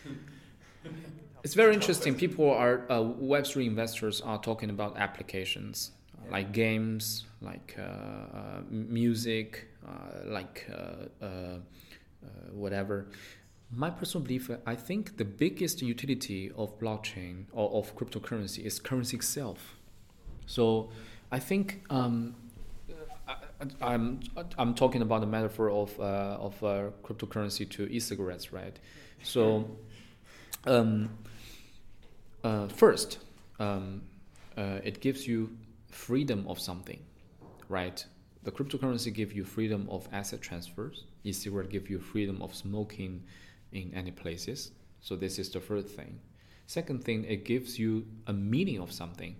It's very interesting. People are uh, Web3 investors are talking about applications uh, like games, like uh, uh, music, uh, like uh, uh, uh, whatever. My personal belief, I think the biggest utility of blockchain or of cryptocurrency is currency itself. So I think um, I, I- I'm I'm talking about the metaphor of uh, of uh, cryptocurrency to e-cigarettes, right? So um, uh, first, um, uh, it gives you freedom of something, right? The cryptocurrency give you freedom of asset transfers. E-cigarette give you freedom of smoking in any places. So this is the first thing. Second thing, it gives you a meaning of something.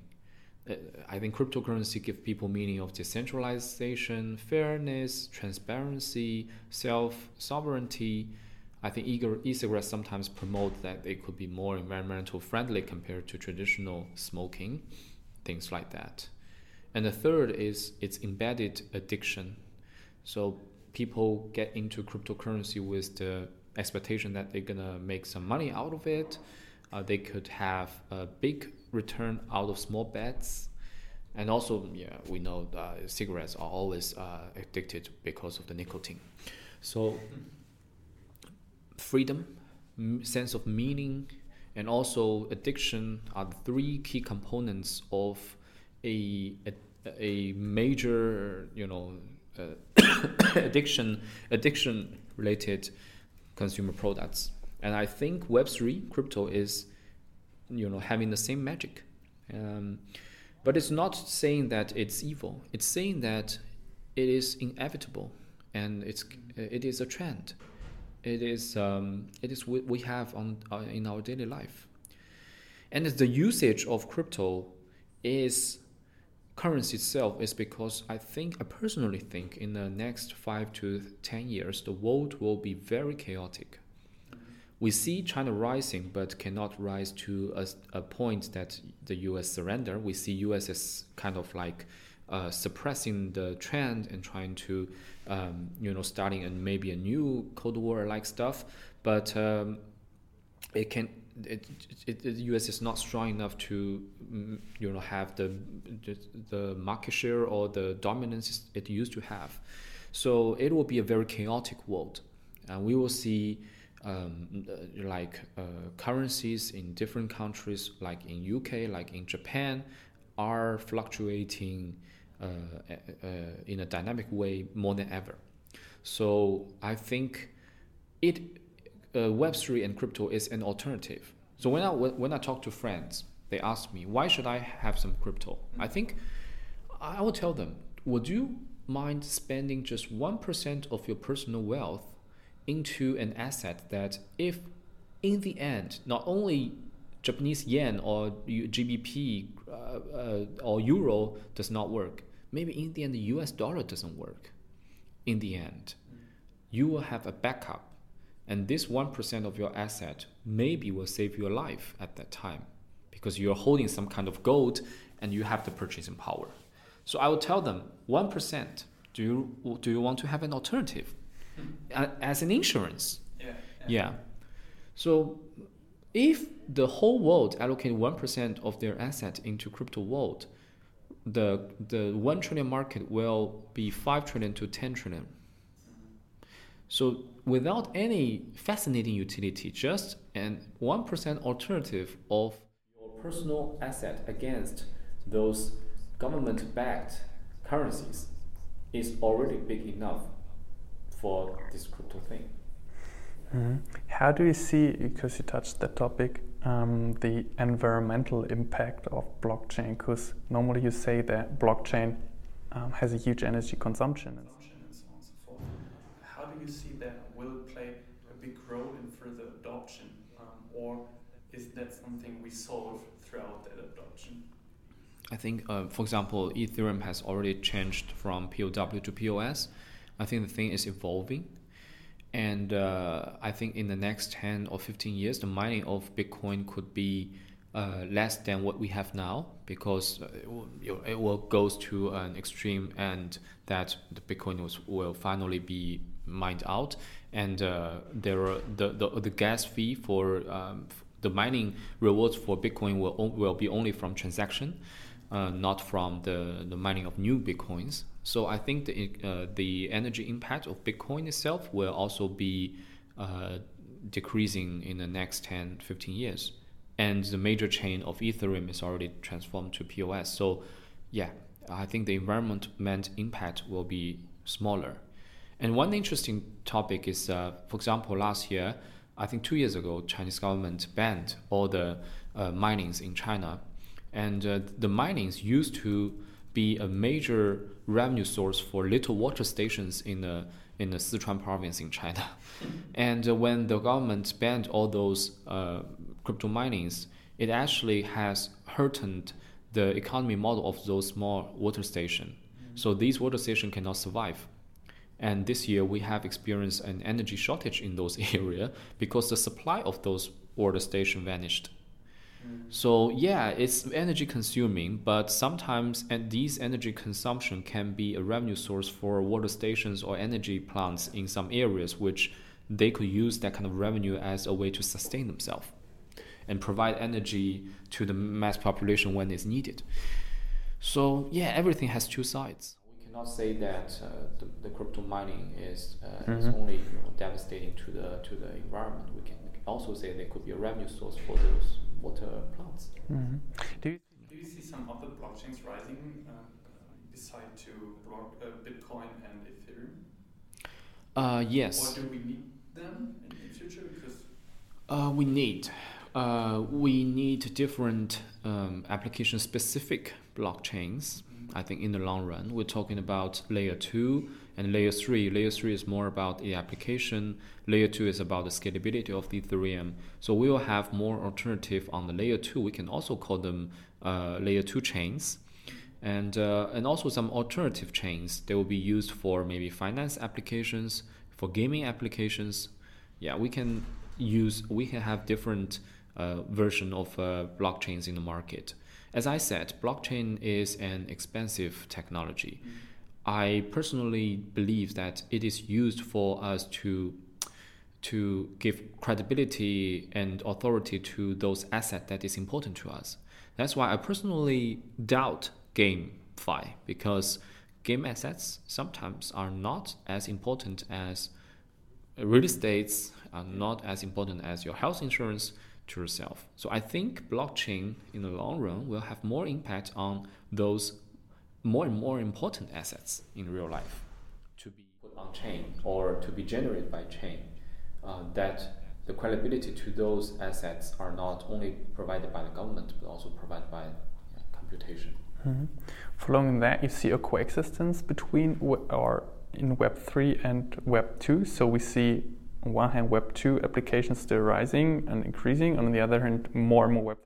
I think cryptocurrency give people meaning of decentralization, fairness, transparency, self sovereignty. I think e-cigarettes sometimes promote that they could be more environmental friendly compared to traditional smoking, things like that. And the third is its embedded addiction. So people get into cryptocurrency with the expectation that they're gonna make some money out of it. Uh, they could have a big return out of small bets. And also, yeah, we know that cigarettes are always uh, addicted because of the nicotine. So, freedom, sense of meaning, and also addiction are the three key components of a a, a major, you know, uh, addiction addiction related consumer products. And I think Web three crypto is, you know, having the same magic. Um, but it's not saying that it's evil. It's saying that it is inevitable and it's it is a trend. It is um, it is what we have on uh, in our daily life, and the usage of crypto is currency itself is because I think I personally think in the next five to ten years the world will be very chaotic. We see China rising, but cannot rise to a, a point that the U.S. surrender. We see U.S. as kind of like uh, suppressing the trend and trying to, um, you know, starting and maybe a new Cold War like stuff. But um, it can it, it, the U.S. is not strong enough to, mm, you know, have the, the market share or the dominance it used to have. So it will be a very chaotic world, and we will see um, uh, like uh, currencies in different countries, like in UK, like in Japan, are fluctuating uh, uh, in a dynamic way more than ever. So I think it uh, Web3 and crypto is an alternative. So when I, when I talk to friends, they ask me, why should I have some crypto? I think I will tell them, would you mind spending just 1% of your personal wealth into an asset that if in the end, not only Japanese yen or GBP uh, uh, or euro does not work, maybe in the end the US dollar doesn't work. In the end, you will have a backup and this 1% of your asset maybe will save your life at that time because you're holding some kind of gold and you have the purchasing power. So I will tell them 1%. Do you, do you want to have an alternative as an insurance? Yeah. Yeah. So if the whole world allocate 1% of their asset into crypto world, the, the 1 trillion market will be 5 trillion to 10 trillion. So without any fascinating utility, just an 1% alternative of your personal asset against those government backed currencies is already big enough for this crypto thing. Mm-hmm. How do you see, because you touched that topic, um, the environmental impact of blockchain? Because normally you say that blockchain um, has a huge energy consumption. And so on and so forth. How do you see that will play a big role in further adoption, um, or is that something we solve throughout that adoption? I think, uh, for example, Ethereum has already changed from POW to POS. I think the thing is evolving. And uh, I think in the next 10 or 15 years, the mining of Bitcoin could be uh, less than what we have now because uh, it will, it will goes to an extreme end that the Bitcoin was, will finally be mined out. And uh, there are the, the, the gas fee for um, the mining rewards for Bitcoin will, will be only from transaction. Uh, not from the, the mining of new bitcoins. So I think the uh, the energy impact of Bitcoin itself will also be uh, decreasing in the next 10, 15 years. And the major chain of Ethereum is already transformed to POS. So yeah, I think the environment impact will be smaller. And one interesting topic is, uh, for example, last year, I think two years ago, Chinese government banned all the uh, minings in China and uh, the minings used to be a major revenue source for little water stations in the in the Sichuan province in China. and uh, when the government banned all those uh, crypto minings, it actually has hurted the economy model of those small water stations. Mm-hmm. So these water stations cannot survive. And this year we have experienced an energy shortage in those areas because the supply of those water stations vanished. So yeah, it's energy consuming, but sometimes and these energy consumption can be a revenue source for water stations or energy plants in some areas, which they could use that kind of revenue as a way to sustain themselves and provide energy to the mass population when it's needed. So yeah, everything has two sides. We cannot say that uh, the, the, crypto mining is, uh, mm-hmm. is only you know, devastating to the to the environment. We can also say there could be a revenue source for those water plants. Mm-hmm. Do, you, do you see some other blockchains rising uh, beside to block, uh, Bitcoin and Ethereum? Uh, yes. Or do we need them in the future? Because uh, we need. Uh, we need different um, application specific blockchains. Mm-hmm. I think in the long run, we're talking about layer two and layer three. Layer three is more about the application. Layer two is about the scalability of the Ethereum. So we will have more alternative on the layer two. We can also call them uh, layer two chains, and uh, and also some alternative chains. They will be used for maybe finance applications, for gaming applications. Yeah, we can use. We can have different uh, version of uh, blockchains in the market. As I said, blockchain is an expensive technology. Mm-hmm I personally believe that it is used for us to to give credibility and authority to those assets that is important to us. That's why I personally doubt GameFi because game assets sometimes are not as important as real estates are not as important as your health insurance to yourself. So I think blockchain in the long run will have more impact on those more and more important assets in real life to be put on chain or to be generated by chain. Uh, that the credibility to those assets are not only provided by the government but also provided by computation. Mm-hmm. Following that, you see a coexistence between or in Web three and Web two. So we see on one hand Web two applications still rising and increasing, on the other hand more and more Web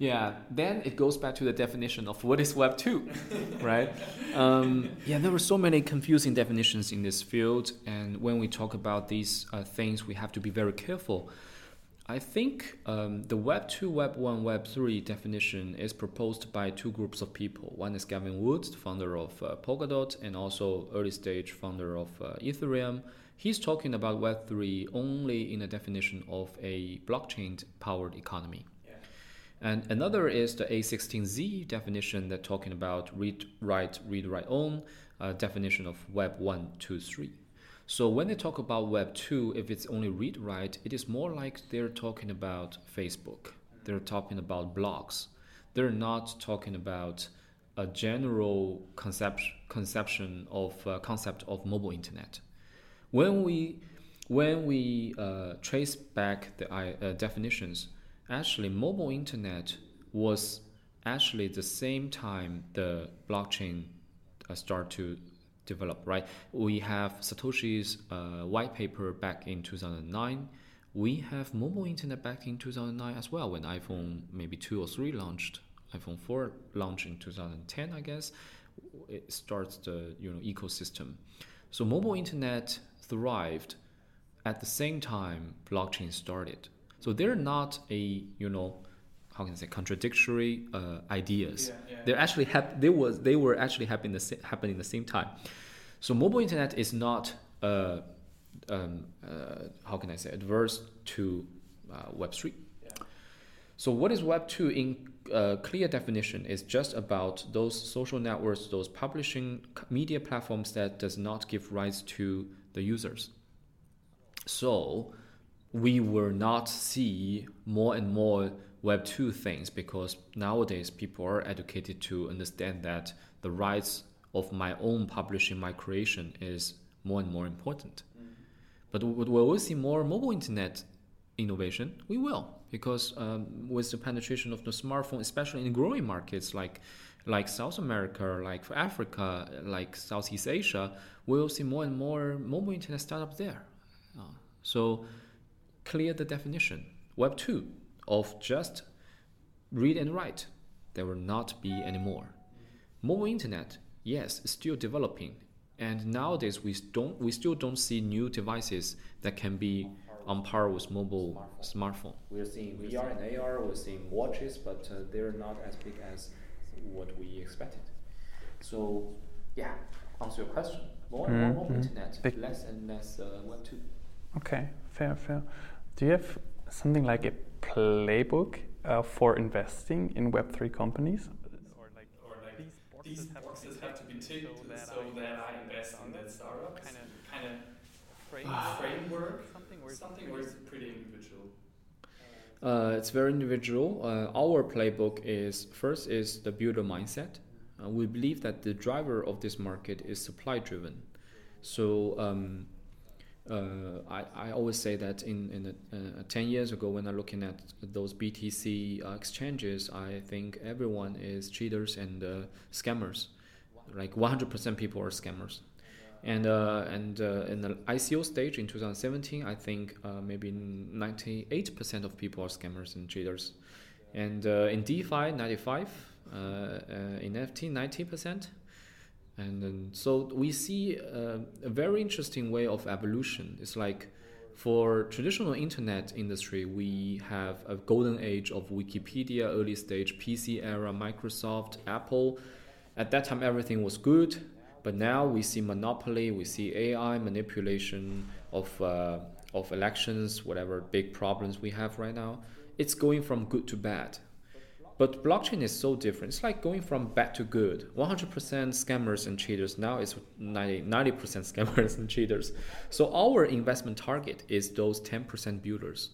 Yeah, then it goes back to the definition of what is Web 2, right? Um, yeah, there were so many confusing definitions in this field, and when we talk about these uh, things, we have to be very careful. I think um, the Web 2, Web 1, Web 3 definition is proposed by two groups of people. One is Gavin Woods, founder of uh, Polkadot, and also early stage founder of uh, Ethereum. He's talking about Web 3 only in the definition of a blockchain powered economy. And another is the A16Z definition that talking about read, write, read, write on uh, definition of Web 1, 2, 3. So when they talk about Web 2, if it's only read, write, it is more like they're talking about Facebook. They're talking about blogs. They're not talking about a general concept, conception of uh, concept of mobile internet. When we when we uh, trace back the uh, definitions, actually mobile internet was actually the same time the blockchain uh, start to develop right? We have satoshi's uh, white paper back in 2009 we have mobile internet back in 2009 as well when iphone maybe 2 or 3 launched iphone 4 launched in 2010 i guess. It starts the you know ecosystem. So mobile internet thrived at the same time blockchain started so they're not a you know how can I say contradictory uh, ideas. Yeah, yeah. They're actually hap- they was they were actually happening the sa- happening the same time. So mobile internet is not uh, um, uh, how can I say adverse to uh, Web three. So what is Web two in uh, clear definition is just about those social networks, those publishing media platforms that does not give rights to the users. So we will not see more and more Web 2 things because nowadays people are educated to understand that the rights of my own publishing, my creation is more and more important. But will we see more mobile internet innovation? We will, because um, with the penetration of the smartphone, especially in growing markets like like South America, like Africa, like Southeast Asia, we'll see more and more mobile internet startups there. Uh, so clear the definition. Web 2 of just read and write. There will not be anymore. Mobile internet, yes, still developing. And nowadays we don't we still don't see new devices that can be on par with mobile smartphone. smartphone. We're seeing VR and AR, we're seeing watches, but uh, they're not as big as what we expected. So, yeah, answer your question. More and more mobile mm-hmm. internet, big. less and less uh, Web 2. Okay, fair, fair. Do you have something like a playbook uh, for investing in Web3 companies? Or like, or like these, boxes have to be ticked so that, so I, that I invest in that startup? Kind of, kind of framework? Something where, something where it's pretty individual. Uh, it's very individual. Uh, our playbook is first is the builder mindset. Uh, we believe that the driver of this market is supply driven. So um, uh, I, always say that in, in uh, 10 years ago when I'm looking at those BTC uh, exchanges, I think everyone is cheaters and uh, scammers. Like 100% people are scammers. And, uh, and in the ICO stage in 2017, I think maybe 98% of people are scammers and cheaters. And in DeFi, 95, in NFT, 90%. And then, so we see a, a very interesting way of evolution. It's like for traditional internet industry, we have a golden age of Wikipedia, early stage PC era, Microsoft, Apple. At that time, everything was good, but now we see monopoly, we see AI manipulation of uh, of elections, whatever big problems we have right now. It's going from good to bad. But blockchain is so different. It's like going from bad to good. 100% scammers and cheaters. Now it's 90, 90% scammers and cheaters. So our investment target is those 10% builders.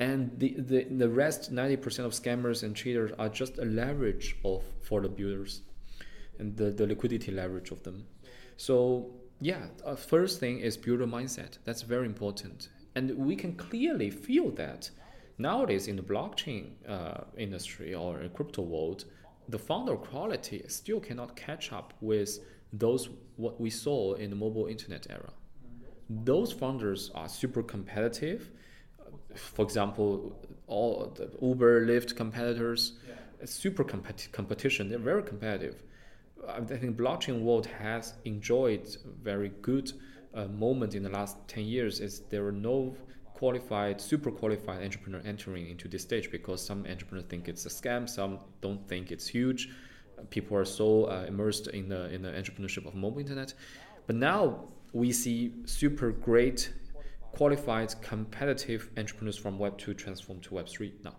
And the, the, the rest, 90% of scammers and cheaters are just a leverage of for the builders and the, the liquidity leverage of them. So yeah, first thing is builder mindset. That's very important. And we can clearly feel that Nowadays, in the blockchain uh, industry or crypto world, the founder quality still cannot catch up with those what we saw in the mobile internet era. Those founders are super competitive. For example, all the Uber, Lyft competitors, super competi- competition. They're very competitive. I think blockchain world has enjoyed very good uh, moment in the last 10 years is there are no qualified, super qualified entrepreneur entering into this stage because some entrepreneurs think it's a scam, some don't think it's huge. People are so uh, immersed in the in the entrepreneurship of mobile internet, but now we see super great, qualified, competitive entrepreneurs from Web two transform to Web three now,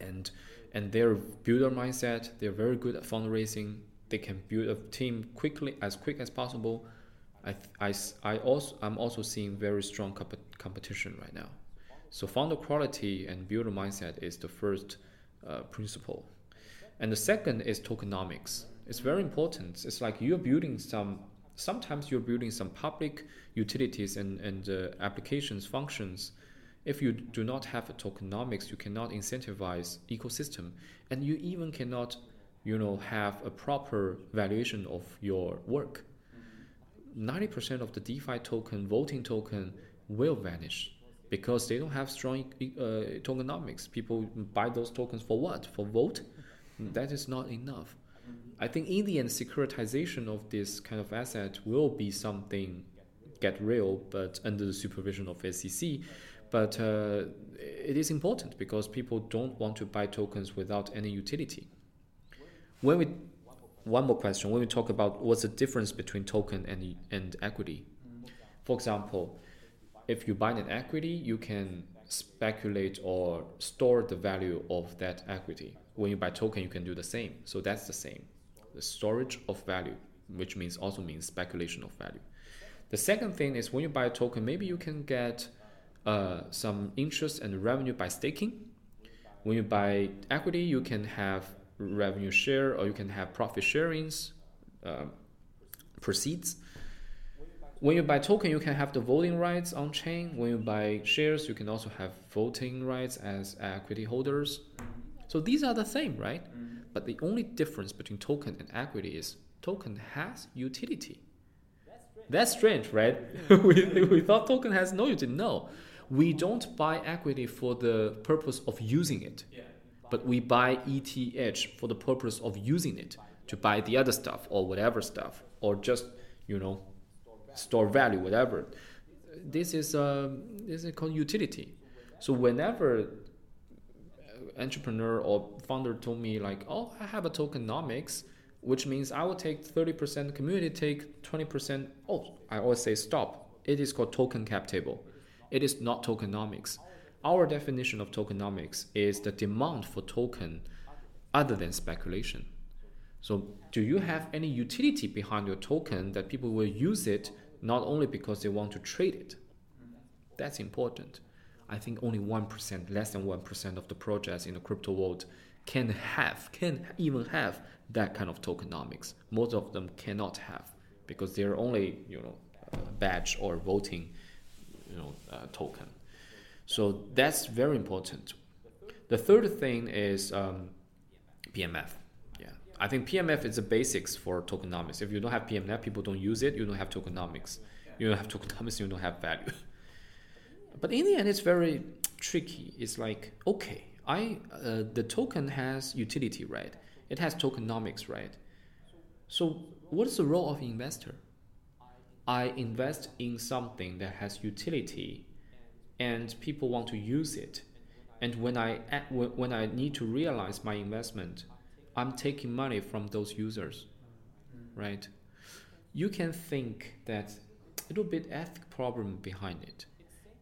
and and their builder mindset, they're very good at fundraising. They can build a team quickly, as quick as possible I, I, I also I'm also seeing very strong comp- competition right now. So founder quality and builder mindset is the first uh, principle, and the second is tokenomics. It's very important. It's like you're building some. Sometimes you're building some public utilities and and uh, applications functions. If you do not have a tokenomics, you cannot incentivize ecosystem, and you even cannot, you know, have a proper valuation of your work 90% of the DeFi token, voting token, will vanish because they don't have strong uh, tokenomics. People buy those tokens for what? For vote? That is not enough. I think in the end, securitization of this kind of asset will be something get real, but under the supervision of SEC. But uh, it is important because people don't want to buy tokens without any utility. When we one more question. When we talk about what's the difference between token and, and equity? For example if you buy an equity you can speculate or store the value of that equity. When you buy token you can do the same. So that's the same. The storage of value which means also means speculation of value. The second thing is when you buy a token maybe you can get uh, some interest and revenue by staking. When you buy equity you can have revenue share or you can have profit sharings, uh, proceeds. When you buy token, you can have the voting rights on chain. When you buy shares, you can also have voting rights as equity holders. So these are the same, right? But the only difference between token and equity is token has utility. That's strange, right? we, we thought token has no utility. No, we don't buy equity for the purpose of using it. Yeah but we buy ETH for the purpose of using it to buy the other stuff or whatever stuff or just you know store value whatever. This is uh, this is called utility. So whenever entrepreneur or founder told me like oh i have a tokenomics which means i will take 30% community take 20% oh i always say stop. It is called token cap table. It is not tokenomics our definition of tokenomics is the demand for token other than speculation. So, do you have any utility behind your token that people will use it not only because they want to trade it? That's important. I think only 1%, less than 1% of the projects in the crypto world can have, can even have that kind of tokenomics. Most of them cannot have because they're only, you know, badge or voting you know, uh, token. So that's very important. The third thing is um, PMF. Yeah, I think PMF is the basics for tokenomics. If you don't have PMF, people don't use it. You don't have tokenomics. You don't have tokenomics. You don't have value. but in the end, it's very tricky. It's like okay, I uh, the token has utility, right? It has tokenomics, right? So what is the role of investor? I invest in something that has utility and people want to use it. And when I when I need to realize my investment, I'm taking money from those users. Right? You can think that little bit ethic problem behind it.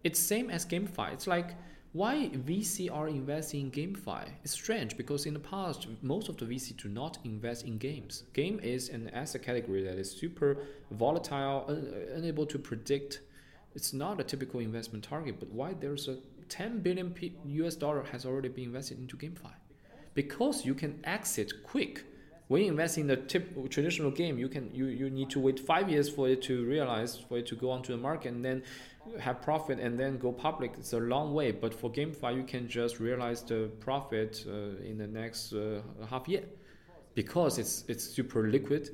It's same as GameFi. It's like why VC are investing in GameFi? It's strange because in the past, most of the VC do not invest in games. Game is an asset category that is super volatile, un- unable to predict. It's not a typical investment target. But why there's a 10 billion US dollar has already been invested into GameFi? Because you can exit quick. When you invest in the tip, traditional game, you can you, you need to wait five years for it to realize, for it to go onto the market, and then have profit and then go public it's a long way but for GameFi you can just realize the profit uh, in the next uh, half year because it's it's super liquid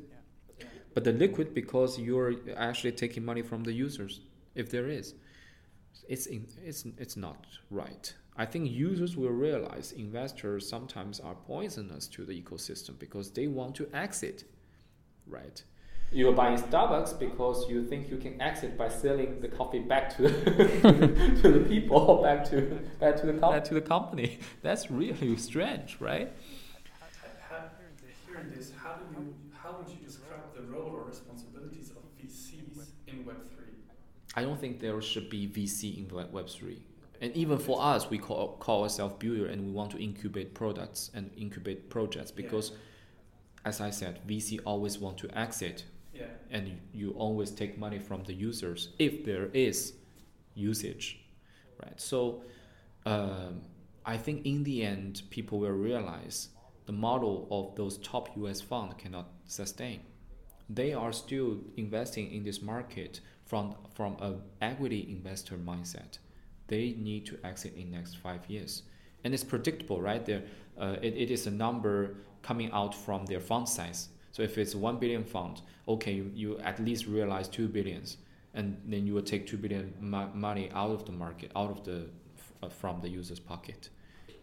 but the liquid because you're actually taking money from the users if there is it's in, it's it's not right i think users will realize investors sometimes are poisonous to the ecosystem because they want to exit right you're buying Starbucks because you think you can exit by selling the coffee back to to the people, back to back to the com- back to the company. That's really strange, right? Hearing this, how do you how would you describe the role or responsibilities of VCs in Web three? I don't think there should be VC in Web three. And even for us, we call, call ourselves builder and we want to incubate products and incubate projects because, yeah. as I said, VC always want to exit yeah. and you always take money from the users if there is usage right so um, i think in the end people will realize the model of those top us funds cannot sustain they are still investing in this market from from a equity investor mindset they need to exit in next five years. And it's predictable right? There uh, it, it is a number coming out from their fund size. So if it's one billion fund, okay, you, you at least realize two billions, and then you will take two billion mo- money out of the market, out of the uh, from the user's pocket.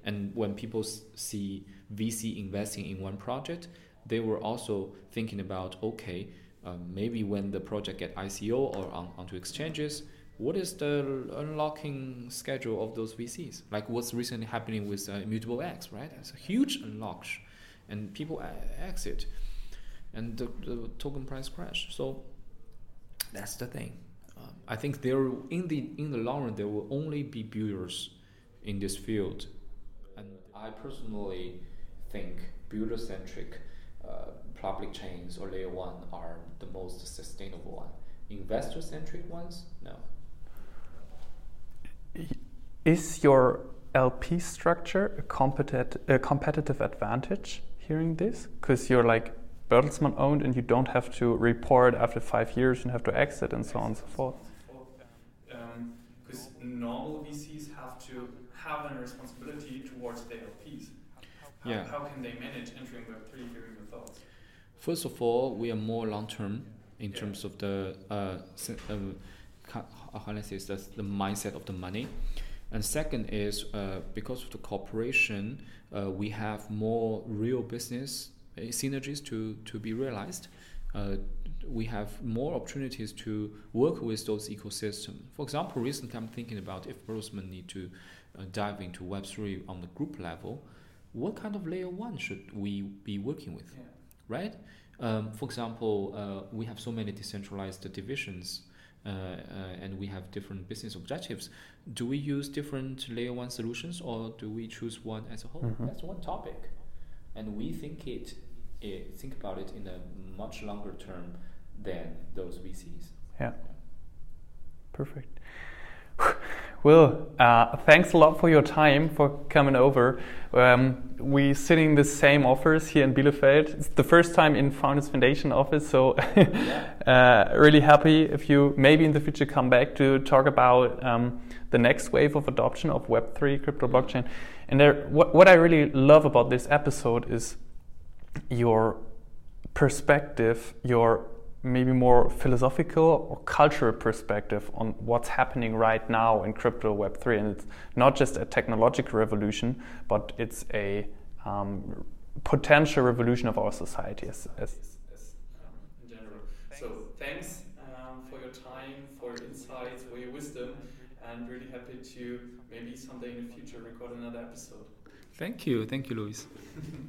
And when people see VC investing in one project, they were also thinking about okay, um, maybe when the project get ICO or on, onto exchanges, what is the unlocking schedule of those VCs? Like what's recently happening with uh, Immutable X, right? It's a huge unlock, and people exit and the, the token price crash. So that's the thing. Um, I think there in the in the long run there will only be builders in this field, and I personally think builder centric uh, public chains or layer one are the most sustainable one. Investor centric ones, no. Is your LP structure a, competitive a competitive advantage hearing this? Because you're like Bertelsmann owned and you don't have to report after five years and have to exit and so on and so forth. Because um, normal VCs have to have a responsibility towards their LPs. How, yeah. how can they manage entering Web3 during the thoughts? First of all, we are more long term in yeah. terms of the uh, um, how I say the, the mindset of the money. And second is uh, because of the cooperation, uh, we have more real business uh, synergies to, to be realized. Uh, we have more opportunities to work with those ecosystems. For example, recently I'm thinking about if Bertelsmann need to uh, dive into Web3 on the group level, what kind of layer one should we be working with, yeah. Right? Um, for example, uh, we have so many decentralized divisions uh, uh, and we have different business objectives. Do we use different layer one solutions or do we choose one as a whole? Mm-hmm. That's one topic and we think it, it think about it in a much longer term than those VCs. Yeah. Perfect. Will, uh, thanks a lot for your time, for coming over. Um, we sitting in the same office here in Bielefeld. It's the first time in Founders Foundation office, so uh, really happy if you maybe in the future come back to talk about um, the next wave of adoption of Web3 crypto blockchain. And there, what, what I really love about this episode is your perspective, your maybe more philosophical or cultural perspective on what's happening right now in crypto Web3. And it's not just a technological revolution, but it's a um, potential revolution of our society as, as, as um, in general. So thanks um, for your time, for your insights, for your wisdom, and really happy to maybe someday in the future record another episode. Thank you. Thank you, Luis.